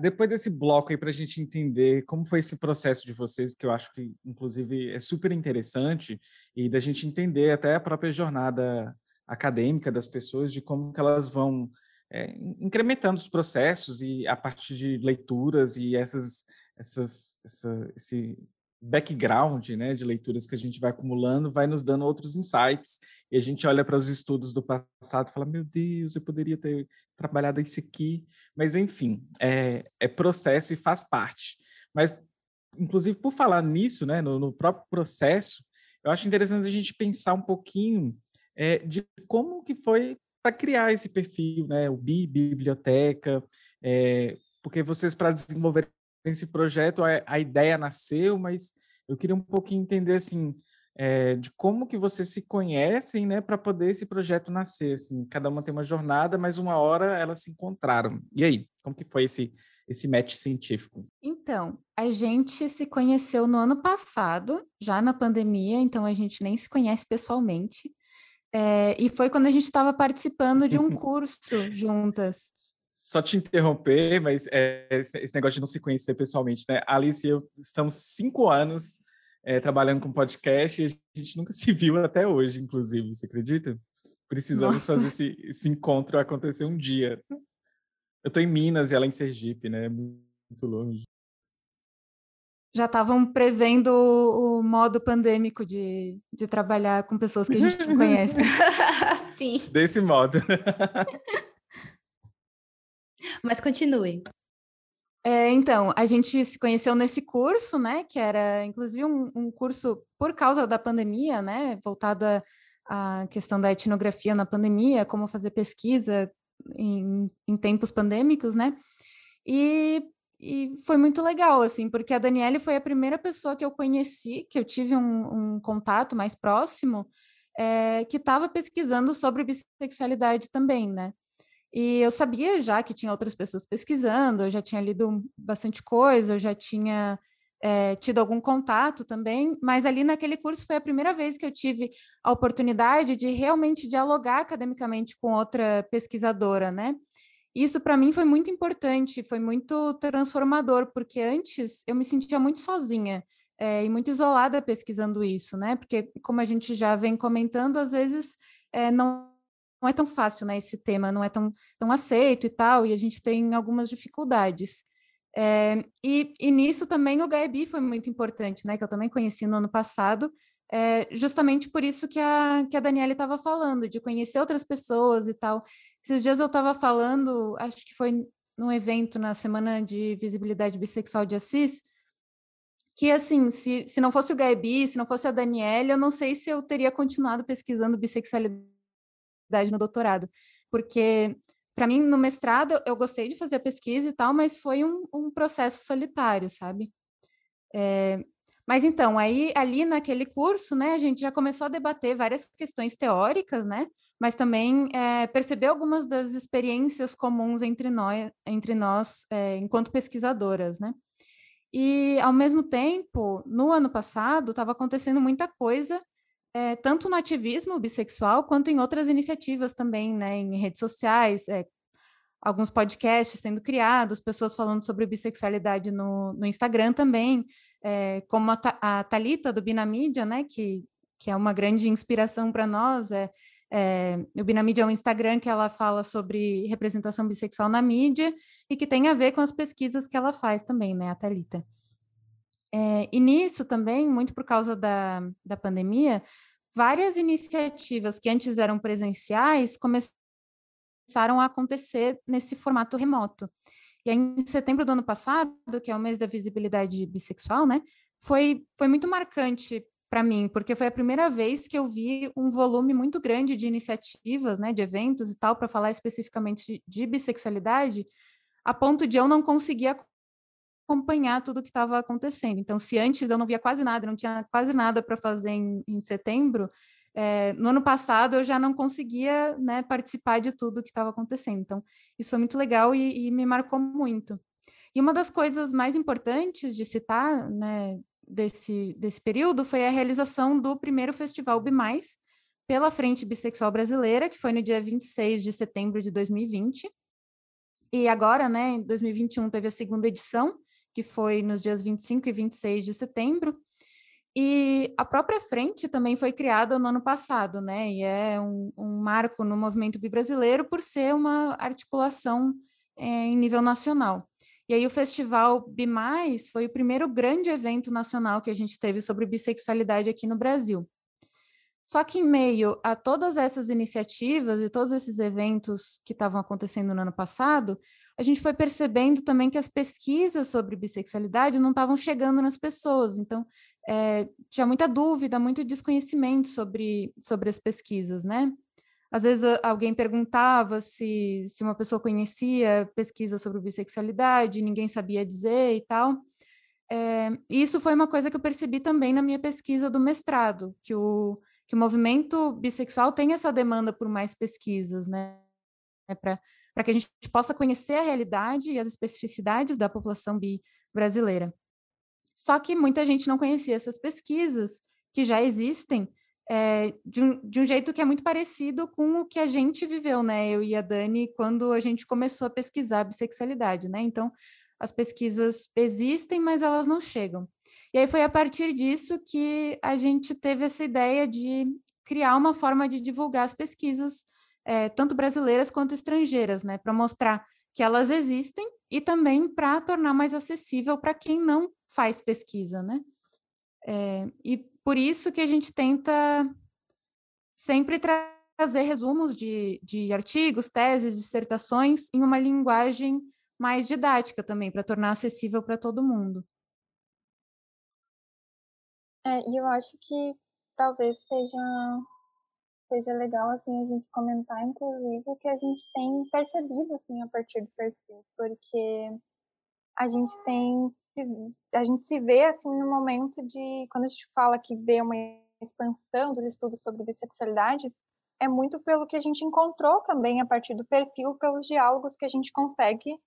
depois desse bloco aí para a gente entender como foi esse processo de vocês, que eu acho que, inclusive, é super interessante, e da gente entender até a própria jornada acadêmica das pessoas, de como que elas vão é, incrementando os processos e a partir de leituras e essas, essas, essa, esse background né, de leituras que a gente vai acumulando vai nos dando outros insights e a gente olha para os estudos do passado e fala, meu Deus, eu poderia ter trabalhado isso aqui, mas enfim, é, é processo e faz parte. Mas, inclusive, por falar nisso, né, no, no próprio processo, eu acho interessante a gente pensar um pouquinho é, de como que foi para criar esse perfil, né, o BI, Biblioteca, é, porque vocês, para desenvolver esse projeto, a, a, ideia nasceu, mas eu queria um pouquinho entender, assim, é, de como que vocês se conhecem, né, para poder esse projeto nascer, assim, cada uma tem uma jornada, mas uma hora elas se encontraram. E aí, como que foi esse, esse match científico? Então, a gente se conheceu no ano passado, já na pandemia, então a gente nem se conhece pessoalmente, é, e foi quando a gente estava participando de um curso juntas só te interromper, mas é, esse negócio de não se conhecer pessoalmente, né? Alice e eu estamos cinco anos é, trabalhando com podcast e a gente nunca se viu até hoje, inclusive, você acredita? Precisamos Nossa. fazer esse, esse, encontro acontecer um dia. Eu estou em Minas e ela em Sergipe, né? Muito longe. Já estavam prevendo o, o modo pandêmico de, de trabalhar com pessoas que a gente não conhece. Sim. Desse modo. Mas continue. É, então, a gente se conheceu nesse curso, né? Que era, inclusive, um, um curso por causa da pandemia, né? Voltado à questão da etnografia na pandemia, como fazer pesquisa em, em tempos pandêmicos, né? E, e, foi muito legal, assim, porque a Daniele foi a primeira pessoa que eu conheci, que eu tive um, um contato mais próximo, é, que estava pesquisando sobre bissexualidade também, né? E eu sabia já que tinha outras pessoas pesquisando, eu já tinha lido bastante coisa, eu já tinha é, tido algum contato também, mas ali naquele curso foi a primeira vez que eu tive a oportunidade de realmente dialogar academicamente com outra pesquisadora, né? Isso para mim foi muito importante, foi muito transformador, porque antes eu me sentia muito sozinha é, e muito isolada pesquisando isso, né? Porque, como a gente já vem comentando, às vezes é, não, não é tão fácil, né? Esse tema não é tão, tão aceito e tal, e a gente tem algumas dificuldades. É, e, e, nisso também o Gaebi foi muito importante, né? Que eu também conheci no ano passado, é, justamente por isso que a, que a Daniela estava falando, de conhecer outras pessoas e tal. Esses dias eu estava falando, acho que foi num evento na Semana de Visibilidade Bissexual de Assis, que assim, se, se não fosse o Gabi, se não fosse a Daniela, eu não sei se eu teria continuado pesquisando bissexualidade no doutorado, porque para mim no mestrado eu gostei de fazer pesquisa e tal, mas foi um, um processo solitário, sabe? É, mas então, aí ali naquele curso, né, a gente já começou a debater várias questões teóricas, né? mas também é, perceber algumas das experiências comuns entre nós, entre nós é, enquanto pesquisadoras, né? E, ao mesmo tempo, no ano passado, estava acontecendo muita coisa, é, tanto no ativismo bissexual, quanto em outras iniciativas também, né, em redes sociais, alguns podcasts sendo criados, pessoas falando sobre bissexualidade no, no Instagram também, como a, a Talita do Binamídia, né, que, que é uma grande inspiração para nós, é, é, o Binamídia é um Instagram que ela fala sobre representação bissexual na mídia e que tem a ver com as pesquisas que ela faz também, né, a Thalita. É, e nisso também, muito por causa da, da pandemia, várias iniciativas que antes eram presenciais começaram a acontecer nesse formato remoto. E aí, em setembro do ano passado, que é o mês da visibilidade bissexual, né, foi, foi muito marcante para mim, porque foi a primeira vez que eu vi um volume muito grande de iniciativas, né, de eventos e tal, para falar especificamente de bissexualidade, a ponto de eu não conseguir acompanhar tudo o que estava acontecendo. Então, se antes eu não via quase nada, não tinha quase nada para fazer em, em setembro, é, no ano passado eu já não conseguia né, participar de tudo o que estava acontecendo. Então, isso foi muito legal e, e, me marcou muito. E uma das coisas mais importantes de citar, né, desse, desse período foi a realização do primeiro Festival Bimais pela Frente Bissexual Brasileira, que foi no dia 26 de setembro de 2020. E agora, né, em 2021, teve a segunda edição, que foi nos dias 25 e 26 de setembro. E a própria frente também foi criada no ano passado, né? E é um, um marco no movimento bi brasileiro por ser uma articulação é, em nível nacional. E aí o Festival Bimais foi o primeiro grande evento nacional que a gente teve sobre bissexualidade aqui no Brasil. Só que em meio a todas essas iniciativas e todos esses eventos que estavam acontecendo no ano passado, a gente foi percebendo também que as pesquisas sobre bissexualidade não estavam chegando nas pessoas. Então, é, tinha muita dúvida, muito desconhecimento sobre, sobre as pesquisas, né? Às vezes alguém perguntava se, se uma pessoa conhecia pesquisa sobre bissexualidade, ninguém sabia dizer e tal. É, isso foi uma coisa que eu percebi também na minha pesquisa do mestrado, que o, que o movimento bissexual tem essa demanda por mais pesquisas, né? É Para que a gente possa conhecer a realidade e as especificidades da população bi brasileira. Só que muita gente não conhecia essas pesquisas que já existem é, de, um, de um jeito que é muito parecido com o que a gente viveu, né? Eu e a Dani, quando a gente começou a pesquisar a bissexualidade, né? Então, as pesquisas existem, mas elas não chegam. E aí foi a partir disso que a gente teve essa ideia de criar uma forma de divulgar as pesquisas, é, tanto brasileiras quanto estrangeiras, né? Para mostrar que elas existem e também para tornar mais acessível para quem não faz pesquisa, né? É, e por isso que a gente tenta sempre trazer resumos de, de artigos, teses, dissertações em uma linguagem mais didática também, para tornar acessível para todo mundo. É, eu acho que talvez seja seja legal assim a gente comentar inclusive o que a gente tem percebido assim a partir do perfil, porque a gente tem a gente se vê assim no momento de quando a gente fala que vê uma expansão dos estudos sobre bissexualidade é muito pelo que a gente encontrou também a partir do perfil, pelos diálogos que a gente consegue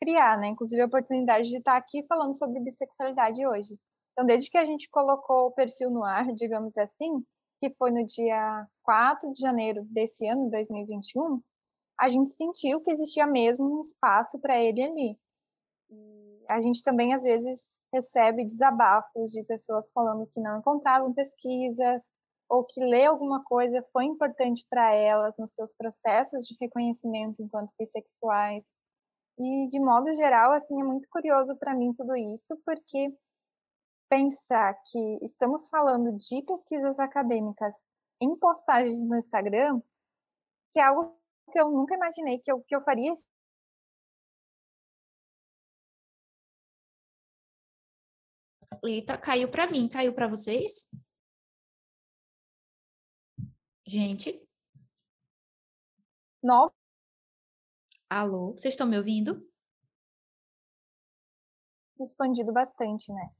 criar, né? Inclusive a oportunidade de estar aqui falando sobre bissexualidade hoje. Então, desde que a gente colocou o perfil no ar, digamos assim, que foi no dia 4 de janeiro desse ano, 2021, a gente sentiu que existia mesmo um espaço para ele ali. E a gente também, às vezes, recebe desabafos de pessoas falando que não encontravam pesquisas, ou que ler alguma coisa foi importante para elas nos seus processos de reconhecimento enquanto bissexuais. E, de modo geral, assim, é muito curioso para mim tudo isso, porque pensar que estamos falando de pesquisas acadêmicas em postagens no Instagram, que é algo que eu nunca imaginei que eu, que eu faria. Eita, caiu para mim, caiu para vocês? Gente? Não. Alô, vocês estão me ouvindo? Expandido bastante, né?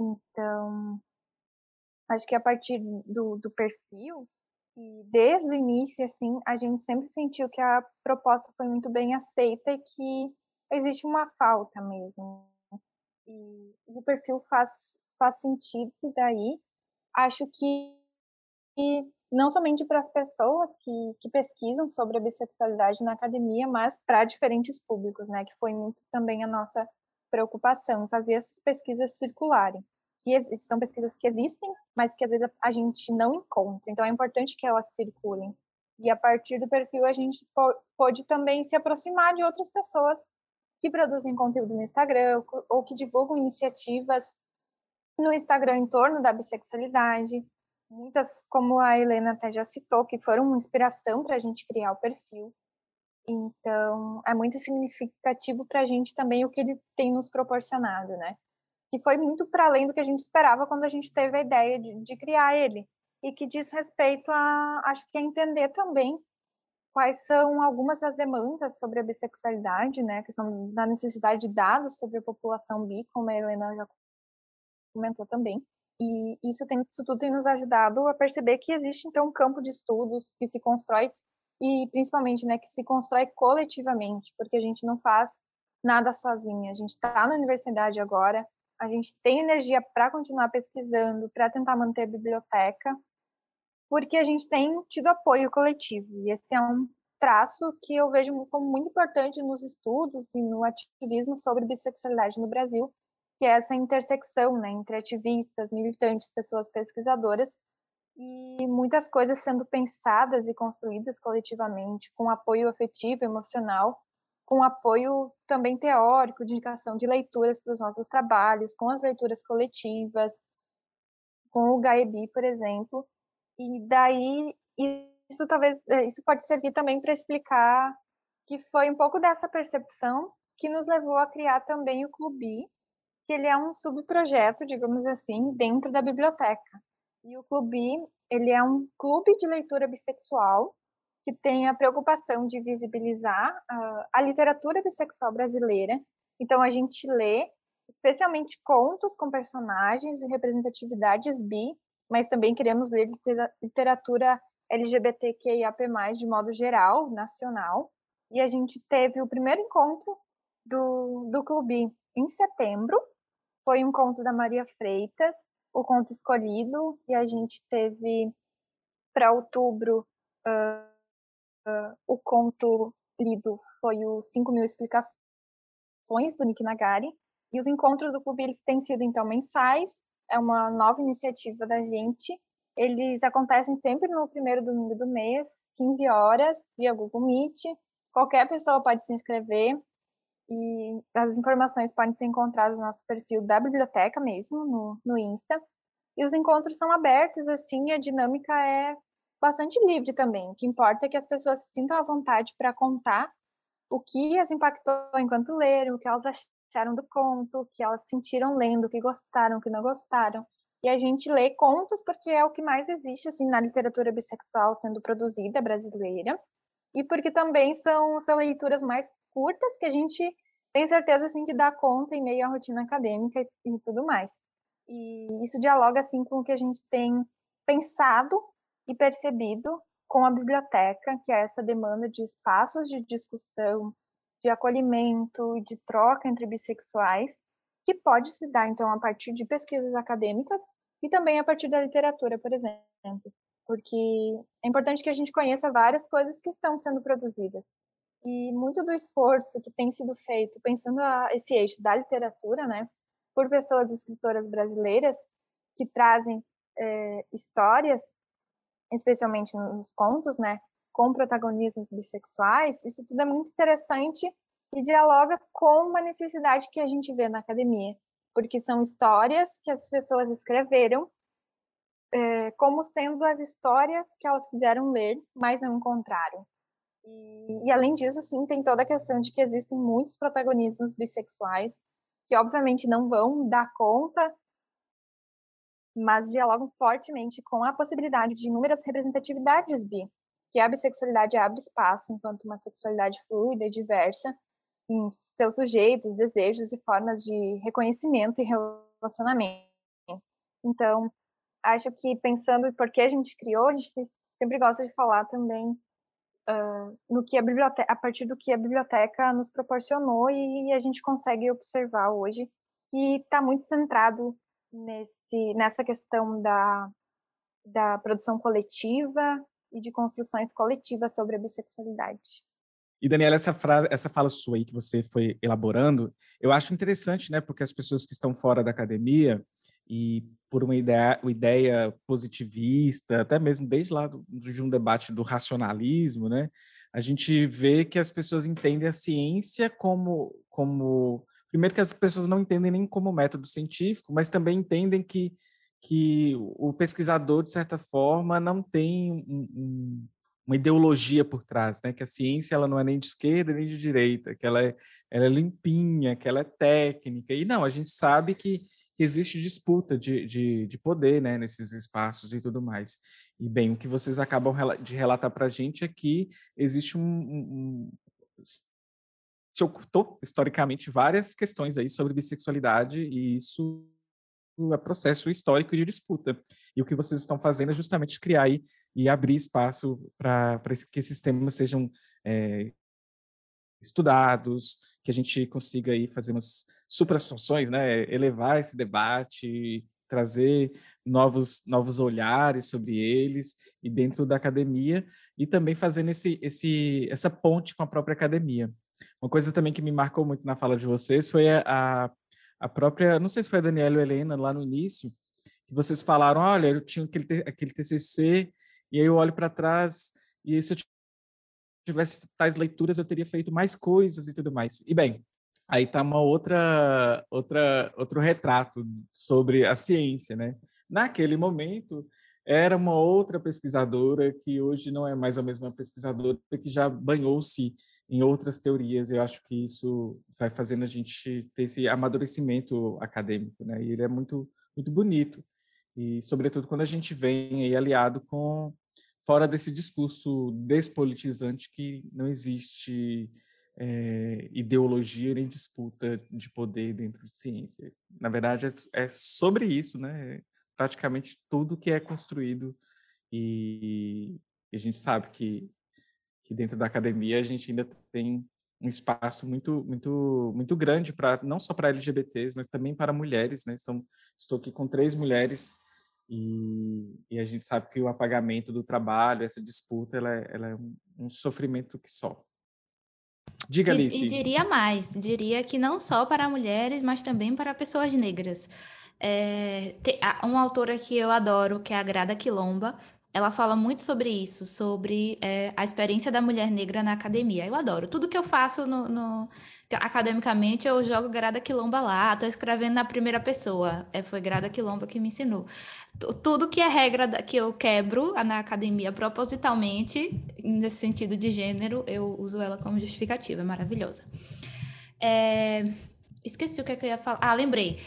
Então, acho que a partir do, do perfil, e desde o início, assim, a gente sempre sentiu que a proposta foi muito bem aceita e que existe uma falta mesmo. E, e o perfil faz, faz sentido daí. Acho que, que não somente para as pessoas que, que pesquisam sobre a bissexualidade na academia, mas para diferentes públicos, né? Que foi muito também a nossa preocupação, fazer essas pesquisas circularem. Que são pesquisas que existem, mas que às vezes a gente não encontra. Então é importante que elas circulem. E a partir do perfil a gente pode também se aproximar de outras pessoas que produzem conteúdo no Instagram ou que divulgam iniciativas no Instagram em torno da bissexualidade, muitas, como a Helena até já citou, que foram uma inspiração para a gente criar o perfil. Então, é muito significativo para a gente também o que ele tem nos proporcionado, né? Que foi muito para além do que a gente esperava quando a gente teve a ideia de, de criar ele. E que diz respeito a, acho que a entender também quais são algumas das demandas sobre a bissexualidade, né? A questão da necessidade de dados sobre a população bi, como a Helena já comentou também. E isso, tem, isso tudo tem nos ajudado a perceber que existe, então, um campo de estudos que se constrói e, principalmente, né, que se constrói coletivamente, porque a gente não faz nada sozinha. A gente está na universidade agora, a gente tem energia para continuar pesquisando, para tentar manter a biblioteca, porque a gente tem tido apoio coletivo. E esse é um traço que eu vejo como muito importante nos estudos e no ativismo sobre bissexualidade no Brasil, que é essa intersecção né, entre ativistas, militantes, pessoas pesquisadoras, e muitas coisas sendo pensadas e construídas coletivamente, com apoio afetivo, emocional, com apoio também teórico, de indicação de leituras para os nossos trabalhos, com as leituras coletivas, com o GAEBI, por exemplo. E daí, isso talvez, é, isso pode servir também para explicar que foi um pouco dessa percepção que nos levou a criar também o Clube, que ele é um subprojeto, digamos assim, dentro da biblioteca. E o Clube, ele é um clube de leitura bissexual que tem a preocupação de visibilizar uh, a literatura bissexual brasileira. Então a gente lê especialmente contos com personagens e representatividades bi, mas também queremos ler literatura LGBTQIAP+, de modo geral, nacional. E a gente teve o primeiro encontro do, do clube em setembro, foi um conto da Maria Freitas, o conto escolhido, e a gente teve para outubro uh, uh, o conto lido foi o 5 mil explicações do Nick Nagari. E os encontros do clube eles têm sido então mensais, é uma nova iniciativa da gente. Eles acontecem sempre no primeiro domingo do mês, 15 horas, via Google Meet. Qualquer pessoa pode se inscrever. E as informações podem ser encontradas no nosso perfil da biblioteca mesmo, no, no Insta. E os encontros são abertos, assim, a dinâmica é bastante livre também. O que importa é que as pessoas se sintam à vontade para contar o que as impactou enquanto leram, o que elas acharam do conto, o que elas sentiram lendo, o que gostaram, o que não gostaram. E a gente lê contos porque é o que mais existe assim na literatura bissexual sendo produzida brasileira. E porque também são, são leituras mais curtas que a gente tem certeza assim que dá conta em meio à rotina acadêmica e, e tudo mais. E isso dialoga assim com o que a gente tem pensado e percebido com a biblioteca, que é essa demanda de espaços de discussão, de acolhimento de troca entre bissexuais, que pode se dar, então, a partir de pesquisas acadêmicas e também a partir da literatura, por exemplo. Porque é importante que a gente conheça várias coisas que estão sendo produzidas. E muito do esforço que tem sido feito, pensando a, esse eixo da literatura, né, por pessoas escritoras brasileiras que trazem é, histórias, especialmente nos contos, né, com protagonismos bissexuais, isso tudo é muito interessante e dialoga com uma necessidade que a gente vê na academia, porque são histórias que as pessoas escreveram é, como sendo as histórias que elas quiseram ler, mas não encontraram. E, e, além disso, sim, tem toda a questão de que existem muitos protagonismos bissexuais que, obviamente, não vão dar conta, mas dialogam fortemente com a possibilidade de inúmeras representatividades bi, que a bissexualidade abre espaço enquanto uma sexualidade fluida e diversa em seus sujeitos, desejos e formas de reconhecimento e relacionamento. Então, acho que pensando em por que a gente criou, a gente sempre gosta de falar também uh, no que a biblioteca, a partir do que a biblioteca nos proporcionou e a gente consegue observar hoje que está muito centrado nesse, nessa questão da, da produção coletiva e de construções coletivas sobre a bissexualidade. E, Daniela, essa, frase, essa fala sua aí que você foi elaborando, eu acho interessante, né? Porque as pessoas que estão fora da academia e por uma ideia, uma ideia positivista, até mesmo desde lá de um debate do racionalismo, né? A gente vê que as pessoas entendem a ciência como, como primeiro que as pessoas não entendem nem como método científico, mas também entendem que que o pesquisador de certa forma não tem um, um, uma ideologia por trás, né? Que a ciência ela não é nem de esquerda nem de direita, que ela é, ela é limpinha, que ela é técnica. E não, a gente sabe que existe disputa de, de, de poder né, nesses espaços e tudo mais. E, bem, o que vocês acabam de relatar para a gente é que existe um, um, se ocultou historicamente várias questões aí sobre bissexualidade e isso é processo histórico de disputa. E o que vocês estão fazendo é justamente criar aí e abrir espaço para que esses temas sejam é, estudados, que a gente consiga aí fazer umas suprassunções, né, elevar esse debate, trazer novos novos olhares sobre eles e dentro da academia e também fazendo esse, esse essa ponte com a própria academia. Uma coisa também que me marcou muito na fala de vocês foi a, a própria, não sei se foi a Daniela ou a Helena lá no início, que vocês falaram, olha, eu tinha aquele, aquele TCC e aí eu olho para trás e se eu tivesse tais leituras, eu teria feito mais coisas e tudo mais. E bem, aí está uma outra, outra, outro retrato sobre a ciência, né? Naquele momento, era uma outra pesquisadora que hoje não é mais a mesma pesquisadora que já banhou-se em outras teorias. Eu acho que isso vai fazendo a gente ter esse amadurecimento acadêmico, né? E ele é muito muito bonito. E sobretudo quando a gente vem aí aliado com fora desse discurso despolitizante que não existe é, ideologia nem disputa de poder dentro de ciência. Na verdade, é, é sobre isso, né? Praticamente tudo que é construído e, e a gente sabe que, que dentro da academia a gente ainda tem um espaço muito muito muito grande para não só para LGBTs, mas também para mulheres, né? Então, estou aqui com três mulheres e, e, a gente sabe que o apagamento do trabalho, essa disputa, ela é, ela é um, um, sofrimento que só. Diga, Alice. E, e diria mais, diria que não só para mulheres, mas também para pessoas negras. É, tem, uma autora que eu adoro, que é a Grada Quilomba, ela fala muito sobre isso, sobre é, a experiência da mulher negra na academia. Eu adoro. Tudo que eu faço no, no academicamente, eu jogo Grada Quilomba lá, estou escrevendo na primeira pessoa. É, foi Grada Quilomba que me ensinou. Tudo que é regra que eu quebro na academia propositalmente, nesse sentido de gênero, eu uso ela como justificativa. É maravilhosa. É... Esqueci o que, é que eu ia falar. Ah, lembrei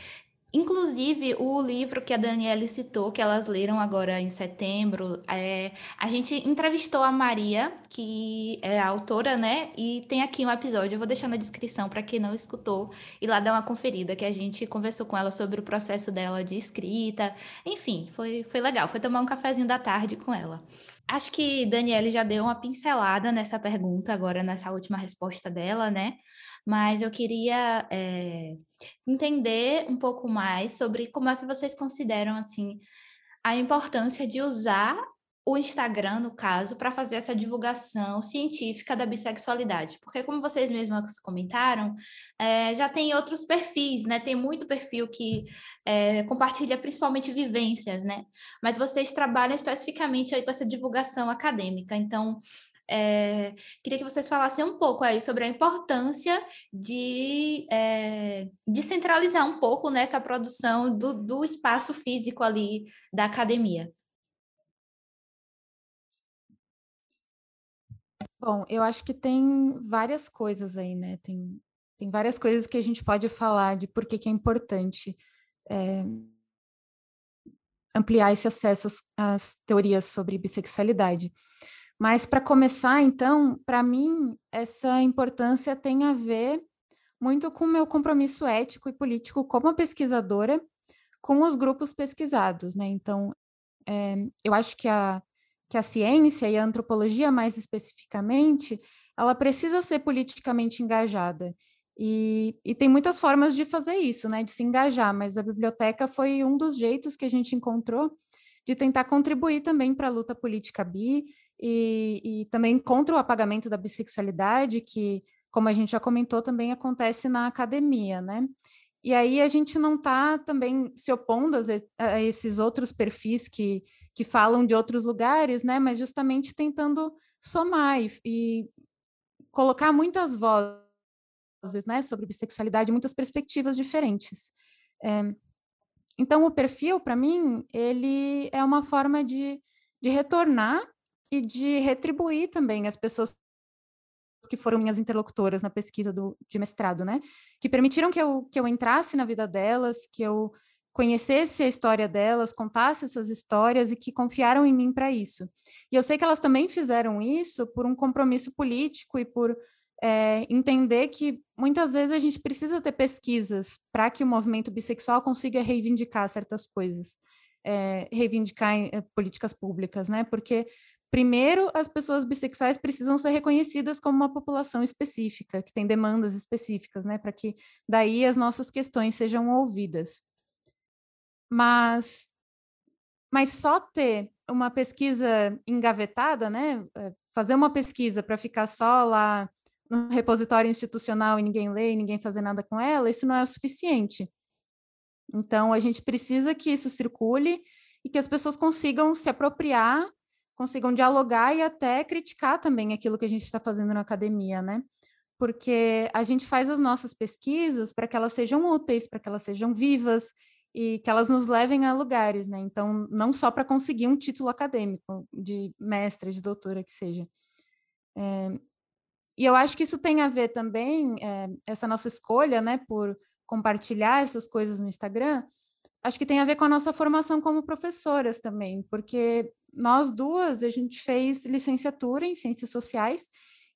Inclusive, o livro que a Daniela citou, que elas leram agora em setembro, é, a gente entrevistou a Maria, que é a autora, né? E tem aqui um episódio, eu vou deixar na descrição para quem não escutou, e lá dar uma conferida, que a gente conversou com ela sobre o processo dela de escrita. Enfim, foi, foi legal, foi tomar um cafezinho da tarde com ela. Acho que Daniela já deu uma pincelada nessa pergunta, agora nessa última resposta dela, né? mas eu queria é, entender um pouco mais sobre como é que vocês consideram assim a importância de usar o Instagram, no caso, para fazer essa divulgação científica da bissexualidade. Porque, como vocês mesmos comentaram, é, já tem outros perfis, né? Tem muito perfil que é, compartilha principalmente vivências, né? Mas vocês trabalham especificamente aí com essa divulgação acadêmica. Então, é, queria que vocês falassem um pouco aí sobre a importância de é, descentralizar um pouco nessa produção do, do espaço físico ali da academia. Bom, eu acho que tem várias coisas aí, né? Tem, tem várias coisas que a gente pode falar de por que, que é importante é, ampliar esse acesso às, às teorias sobre bissexualidade. Mas para começar, então, para mim, essa importância tem a ver muito com o meu compromisso ético e político como pesquisadora com os grupos pesquisados, né? Então, é, eu acho que a, que a ciência e a antropologia, mais especificamente, ela precisa ser politicamente engajada. E, e, tem muitas formas de fazer isso, né? De se engajar, mas a biblioteca foi um dos jeitos que a gente encontrou de tentar contribuir também para a luta política bi e, e também contra o apagamento da bissexualidade, que, como a gente já comentou, também acontece na academia, né? E aí a gente não está também se opondo a, a, esses outros perfis que, que falam de outros lugares, né? Mas justamente tentando somar e, e colocar muitas vozes, né? Sobre bissexualidade, muitas perspectivas diferentes. É, então, o perfil, para mim, ele é uma forma de, de retornar e de retribuir também as pessoas que foram minhas interlocutoras na pesquisa do, de mestrado, né? Que permitiram que eu, que eu entrasse na vida delas, que eu conhecesse a história delas, contasse essas histórias e que confiaram em mim para isso. E eu sei que elas também fizeram isso por um compromisso político e por é, entender que muitas vezes a gente precisa ter pesquisas para que o movimento bissexual consiga reivindicar certas coisas, é, reivindicar é, políticas públicas, né? Porque Primeiro, as pessoas bissexuais precisam ser reconhecidas como uma população específica, que tem demandas específicas, né, para que daí as nossas questões sejam ouvidas. Mas, mas só ter uma pesquisa engavetada, né, é, fazer uma pesquisa para ficar só lá no repositório institucional e ninguém lê e ninguém fazer nada com ela, isso não é o suficiente. Então, a gente precisa que isso circule e que as pessoas consigam se apropriar consigam dialogar e até criticar também aquilo que a gente está fazendo na academia, né? Porque a gente faz as nossas pesquisas para que elas sejam úteis, para que elas sejam vivas e que elas nos levem a lugares, né? Então, não só para conseguir um título acadêmico de mestre, de doutora que seja. É, e eu acho que isso tem a ver também, é, essa nossa escolha, né, por compartilhar essas coisas no Instagram, acho que tem a ver com a nossa formação como professoras também, porque nós duas, a gente fez licenciatura em Ciências Sociais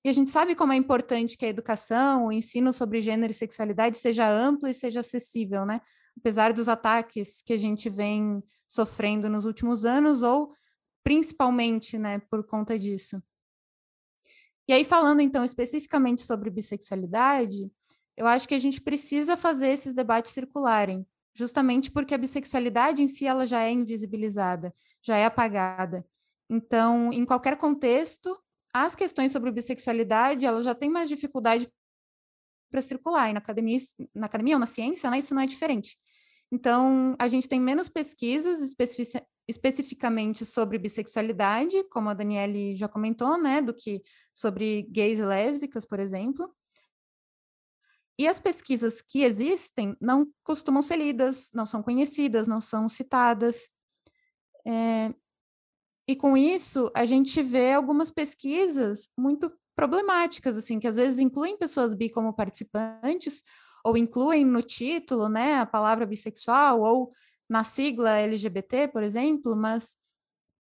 e a gente sabe como é importante que a educação, o ensino sobre gênero e sexualidade seja amplo e seja acessível, né? Apesar dos ataques que a gente vem sofrendo nos últimos anos, ou principalmente, né, por conta disso. E aí, falando então especificamente sobre bissexualidade, eu acho que a gente precisa fazer esses debates circularem, justamente porque a bissexualidade em si ela já é invisibilizada, já é apagada. Então, em qualquer contexto, as questões sobre bissexualidade, elas já têm mais dificuldade para circular, e na academia, na academia ou na ciência, né, isso não é diferente. Então, a gente tem menos pesquisas especific especificamente sobre bissexualidade, como a Daniele já comentou, né, do que sobre gays e lésbicas, por exemplo. E as pesquisas que existem não costumam ser lidas, não são conhecidas, não são citadas. É, e com isso, a gente vê algumas pesquisas muito problemáticas, assim, que às vezes incluem pessoas bi como participantes, ou incluem no título, né, a palavra bissexual ou na sigla LGBT, por exemplo, mas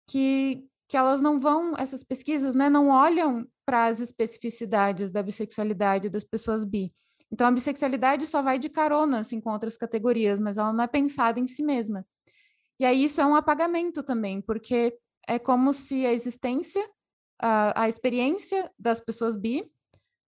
que, que elas não vão, essas pesquisas, né, não olham para as especificidades da bissexualidade das pessoas bi. Então, a bissexualidade só vai de carona assim, com outras categorias, mas ela não é pensada em si mesma. E aí isso é um apagamento também, porque é como se a existência, a, a experiência das pessoas bi,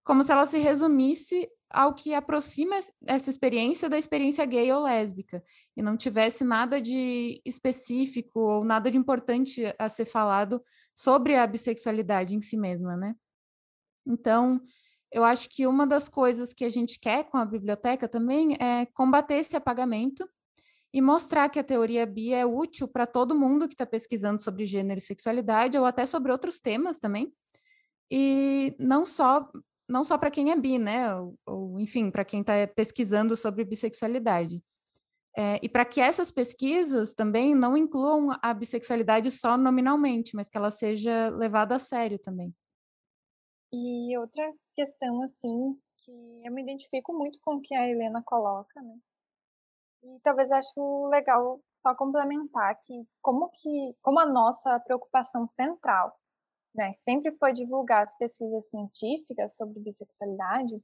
como se ela se resumisse ao que aproxima essa experiência da experiência gay ou lésbica, e não tivesse nada de específico ou nada de importante a ser falado sobre a bissexualidade em si mesma, né? Então, eu acho que uma das coisas que a gente quer com a biblioteca também é combater esse apagamento e mostrar que a teoria bi é útil para todo mundo que está pesquisando sobre gênero e sexualidade, ou até sobre outros temas também, e não só não só para quem é bi, né? Ou, ou enfim, para quem está pesquisando sobre bissexualidade. É, e para que essas pesquisas também não incluam a bissexualidade só nominalmente, mas que ela seja levada a sério também. E outra questão, assim, que eu me identifico muito com o que a Helena coloca, né? E talvez acho legal só complementar que como que como a nossa preocupação central, né, sempre foi divulgar as pesquisas científicas sobre bissexualidade,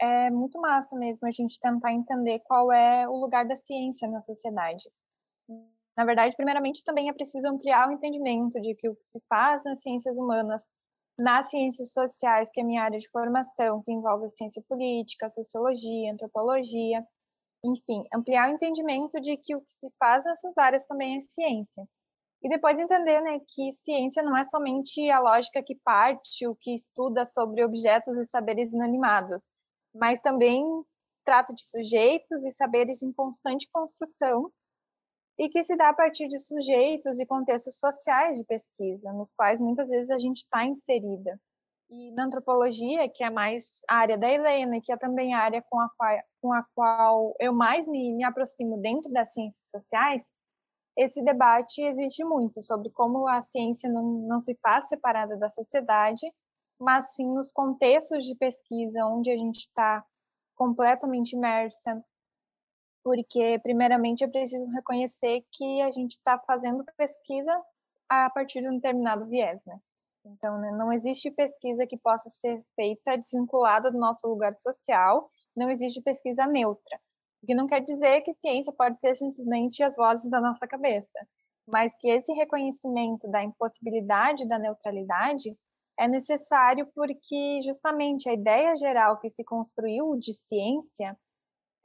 é muito massa mesmo a gente tentar entender qual é o lugar da ciência na sociedade. Na verdade, primeiramente também é preciso ampliar o entendimento de que o que se faz nas ciências humanas, nas ciências sociais, que é minha área de formação, que envolve ciência política, sociologia, antropologia, enfim, ampliar o entendimento de que o que se faz nessas áreas também é ciência. E depois entender né, que ciência não é somente a lógica que parte, o que estuda sobre objetos e saberes inanimados, mas também trata de sujeitos e saberes em constante construção e que se dá a partir de sujeitos e contextos sociais de pesquisa, nos quais muitas vezes a gente está inserida. E na antropologia, que é mais a área da Helena, que é também a área com a qual, com a qual eu mais me, me aproximo dentro das ciências sociais, esse debate existe muito sobre como a ciência não, não se faz separada da sociedade, mas sim nos contextos de pesquisa onde a gente está completamente imersa, porque, primeiramente, é preciso reconhecer que a gente está fazendo pesquisa a partir de um determinado viés, né? Então, né, não existe pesquisa que possa ser feita desvinculada do nosso lugar social, não existe pesquisa neutra. O que não quer dizer que ciência pode ser simplesmente as vozes da nossa cabeça, mas que esse reconhecimento da impossibilidade da neutralidade é necessário porque justamente a ideia geral que se construiu de ciência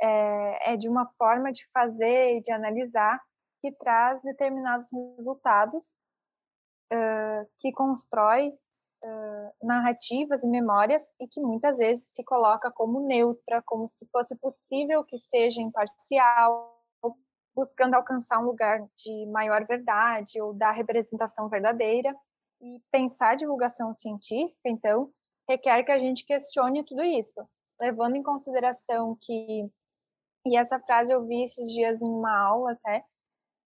é, é de uma forma de fazer e de analisar que traz determinados resultados uh, que constrói uh, narrativas e memórias e que muitas vezes se coloca como neutra, como se fosse possível que seja imparcial, buscando alcançar um lugar de maior verdade ou da representação verdadeira. E pensar divulgação científica, então, requer que a gente questione tudo isso, levando em consideração que, e essa frase eu vi esses dias em uma aula até,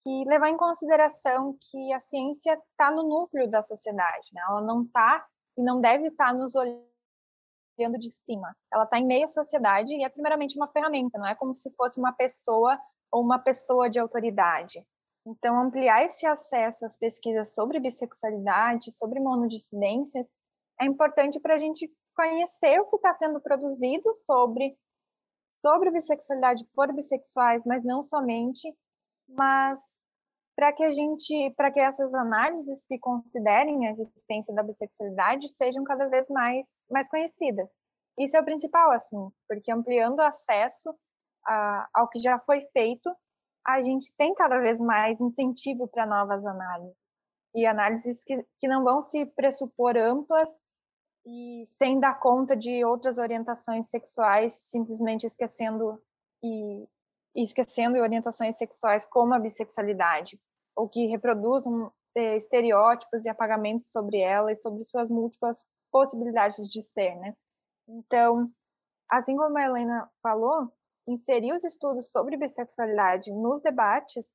que levar em consideração que a ciência está no núcleo da sociedade, né? ela não está e não deve estar tá nos olhando de cima. Ela está em meio à sociedade e é primeiramente uma ferramenta, não é como se fosse uma pessoa ou uma pessoa de autoridade. Então, ampliar esse acesso às pesquisas sobre bissexualidade, sobre monodissidências, é importante para a gente conhecer o que está sendo produzido sobre sobre bissexualidade por bissexuais, mas não somente, mas para que a gente, para que essas análises que considerem a existência da bissexualidade sejam cada vez mais mais conhecidas. Isso é o principal, assim, porque ampliando o acesso a, ao que já foi feito, a gente tem cada vez mais incentivo para novas análises e análises que, que não vão se pressupor amplas e sem dar conta de outras orientações sexuais, simplesmente esquecendo e esquecendo orientações sexuais como a bissexualidade, ou que reproduzam é, estereótipos e apagamentos sobre ela e sobre suas múltiplas possibilidades de ser, né? Então, assim como a Helena falou, inserir os estudos sobre bissexualidade nos debates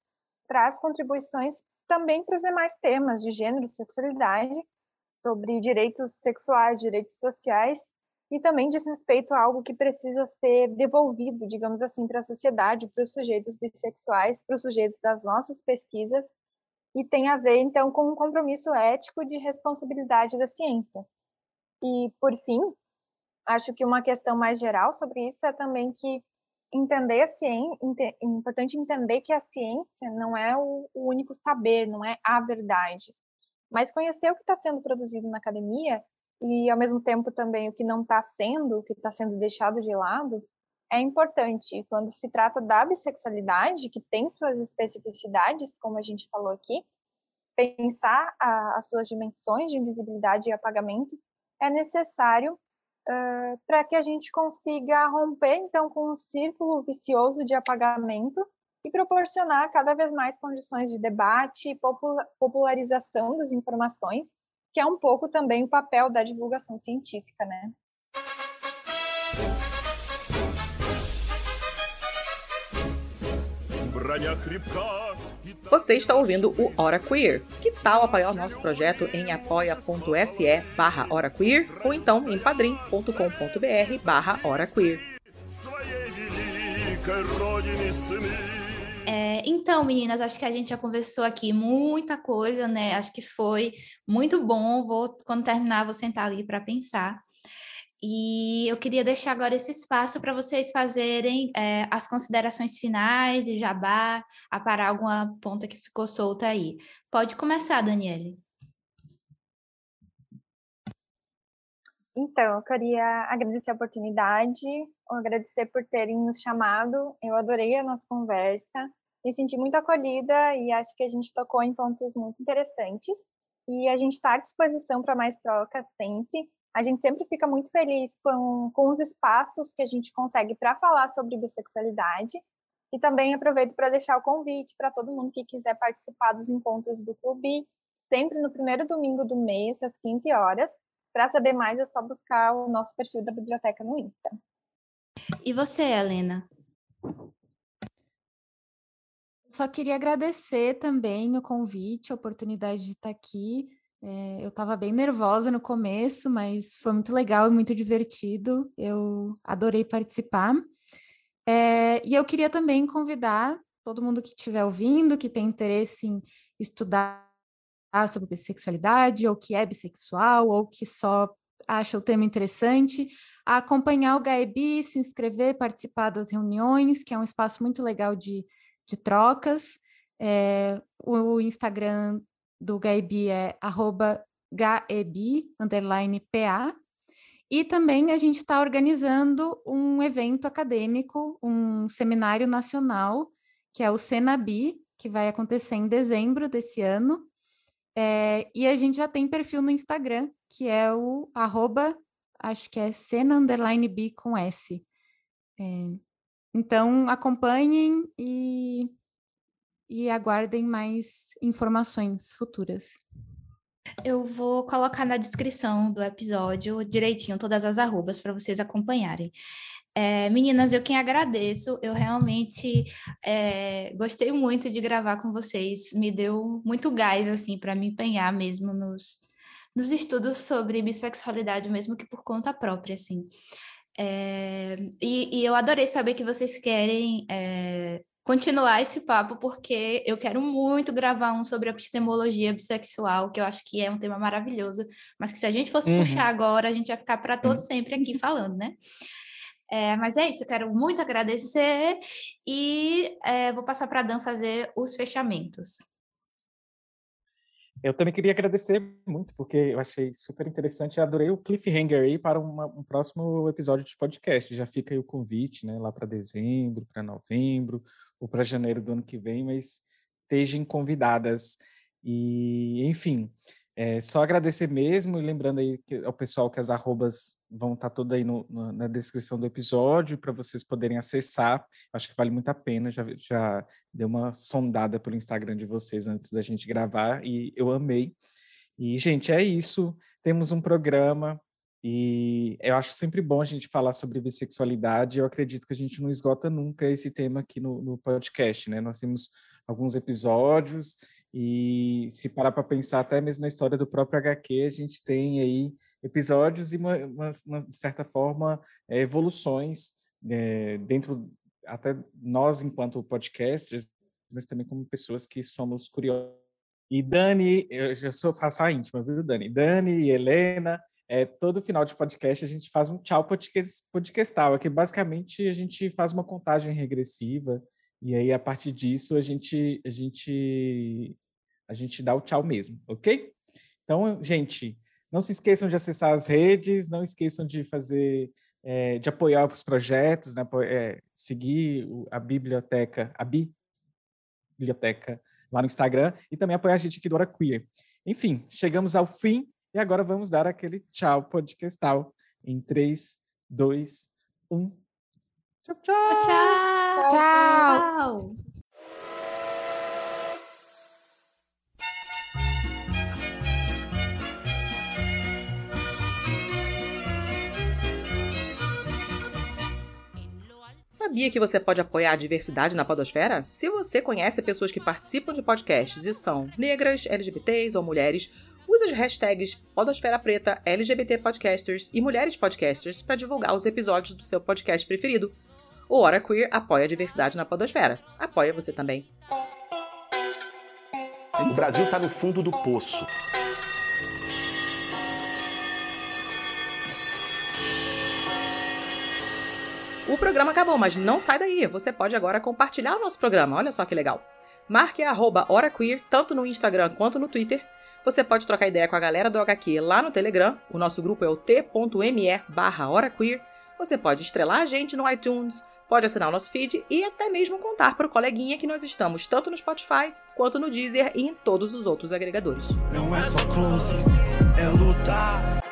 traz contribuições também para os demais temas de gênero sexualidade, sobre direitos sexuais, direitos sociais, e também diz respeito a algo que precisa ser devolvido, digamos assim, para a sociedade, para os sujeitos bissexuais, para os sujeitos das nossas pesquisas, e tem a ver, então, com um compromisso ético de responsabilidade da ciência. E, por fim, acho que uma questão mais geral sobre isso é também que entender a ciência, é importante entender que a ciência não é o, o único saber, não é a verdade, mas conhecer o que está sendo produzido na academia e, ao mesmo tempo, também o que não está sendo, o que está sendo deixado de lado, é importante. Quando se trata da bissexualidade, que tem suas especificidades, como a gente falou aqui, pensar a, as suas dimensões de invisibilidade e apagamento é necessário uh, para que a gente consiga romper, então, com um círculo vicioso de apagamento e proporcionar cada vez mais condições de debate e popularização das informações, que é um pouco também o papel da divulgação científica, né? Você está ouvindo o Hora Queer. Que tal apoiar o nosso projeto em apoia.se barra ou então em padrim.com.br barra. É, então, meninas, acho que a gente já conversou aqui muita coisa, né? Acho que foi muito bom. Vou, quando terminar, vou sentar ali para pensar. E eu queria deixar agora esse espaço para vocês fazerem é, as considerações finais e jabá, aparar alguma ponta que ficou solta aí. Pode começar, Daniele. Então, eu queria agradecer a oportunidade, agradecer por terem nos chamado. Eu adorei a nossa conversa, me senti muito acolhida e acho que a gente tocou em pontos muito interessantes. E a gente está à disposição para mais trocas sempre a gente sempre fica muito feliz com, com os espaços que a gente consegue para falar sobre bissexualidade. E também aproveito para deixar o convite para todo mundo que quiser participar dos encontros do clube, sempre no primeiro domingo do mês, às 15 horas. Para saber mais, é só buscar o nosso perfil da biblioteca no Insta. E você, Helena? Só queria agradecer também o convite, a oportunidade de estar aqui. É, eu estava bem nervosa no começo, mas foi muito legal e muito divertido. Eu adorei participar. É, e eu queria também convidar todo mundo que estiver ouvindo, que tem interesse em estudar sobre bissexualidade, ou que é bissexual, ou que só acha o tema interessante, a acompanhar o GAEBI, se inscrever, participar das reuniões, que é um espaço muito legal de, de trocas. É, o Instagram do Gaibi é arroba gaebi, underline PA. E também a gente está organizando um evento acadêmico, um seminário nacional, que é o Senabi, que vai acontecer em dezembro desse ano. É, e a gente já tem perfil no Instagram, que é o arroba, acho que é cena underline B com S. É, então acompanhem e e aguardem mais informações futuras. Eu vou colocar na descrição do episódio direitinho todas as arrobas para vocês acompanharem. É, meninas, eu quem agradeço, eu realmente é, gostei muito de gravar com vocês, me deu muito gás assim para me empenhar mesmo nos, nos estudos sobre bissexualidade, mesmo que por conta própria, assim. É, e, e, eu adorei saber que vocês querem é, continuar esse papo, porque eu quero muito gravar um sobre epistemologia bissexual, que eu acho que é um tema maravilhoso, mas que se a gente fosse uhum. puxar agora, a gente ia ficar para todo uhum. sempre aqui falando, né? É, mas é isso, eu quero muito agradecer e é, vou passar para a Dan fazer os fechamentos. Eu também queria agradecer muito, porque eu achei super interessante. Eu adorei o cliffhanger aí para uma, um próximo episódio de podcast. Já fica aí o convite, né, lá para dezembro, para novembro, ou para janeiro do ano que vem, mas estejam convidadas. E, enfim, é, só agradecer mesmo e lembrando aí que, ao pessoal que as arrobas vão estar tá todas aí no, no, na descrição do episódio para vocês poderem acessar. Acho que vale muito a pena. Já, já deu uma sondada pelo Instagram de vocês antes da gente gravar e eu amei. E, gente, é isso. Temos um programa e eu acho sempre bom a gente falar sobre bissexualidade. Eu acredito que a gente não esgota nunca esse tema aqui no, no podcast, né? Nós temos alguns episódios e se parar para pensar até mesmo na história do próprio HQ, a gente tem aí episódios e, uma, uma, uma de certa forma, é, evoluções é, dentro, até nós enquanto podcasters, mas também como pessoas que somos curiosos. E Dani, eu já sou, faço a íntima, viu, Dani? Dani e Helena, é, todo final de podcast a gente faz um tchau podcast, podcastal, que basicamente a gente faz uma contagem regressiva e aí a partir disso a gente a gente a gente dá o tchau mesmo, ok? Então, gente, não se esqueçam de acessar as redes, não esqueçam de fazer é, de apoiar os projetos, né? É, seguir a biblioteca, a Bi biblioteca lá no Instagram e também apoiar a gente aqui do Hora Queer. Enfim, chegamos ao fim e agora vamos dar aquele tchau podcastal em 3, 2, 1. Tchau, tchau! Tchau! tchau. Sabia que você pode apoiar a diversidade na podosfera? Se você conhece pessoas que participam de podcasts e são negras, LGBTs ou mulheres, use as hashtags Podosfera Preta, LGBT Podcasters e Mulheres Podcasters para divulgar os episódios do seu podcast preferido. O Hora Queer apoia a diversidade na podosfera. Apoia você também. O Brasil está no fundo do poço. O programa acabou, mas não sai daí. Você pode agora compartilhar o nosso programa. Olha só que legal. Marque a arroba HoraQueer, tanto no Instagram quanto no Twitter. Você pode trocar ideia com a galera do HQ lá no Telegram. O nosso grupo é o t.me barra. Você pode estrelar a gente no iTunes, pode assinar o nosso feed e até mesmo contar para o coleguinha que nós estamos tanto no Spotify quanto no Deezer e em todos os outros agregadores. Não é só close, é lutar.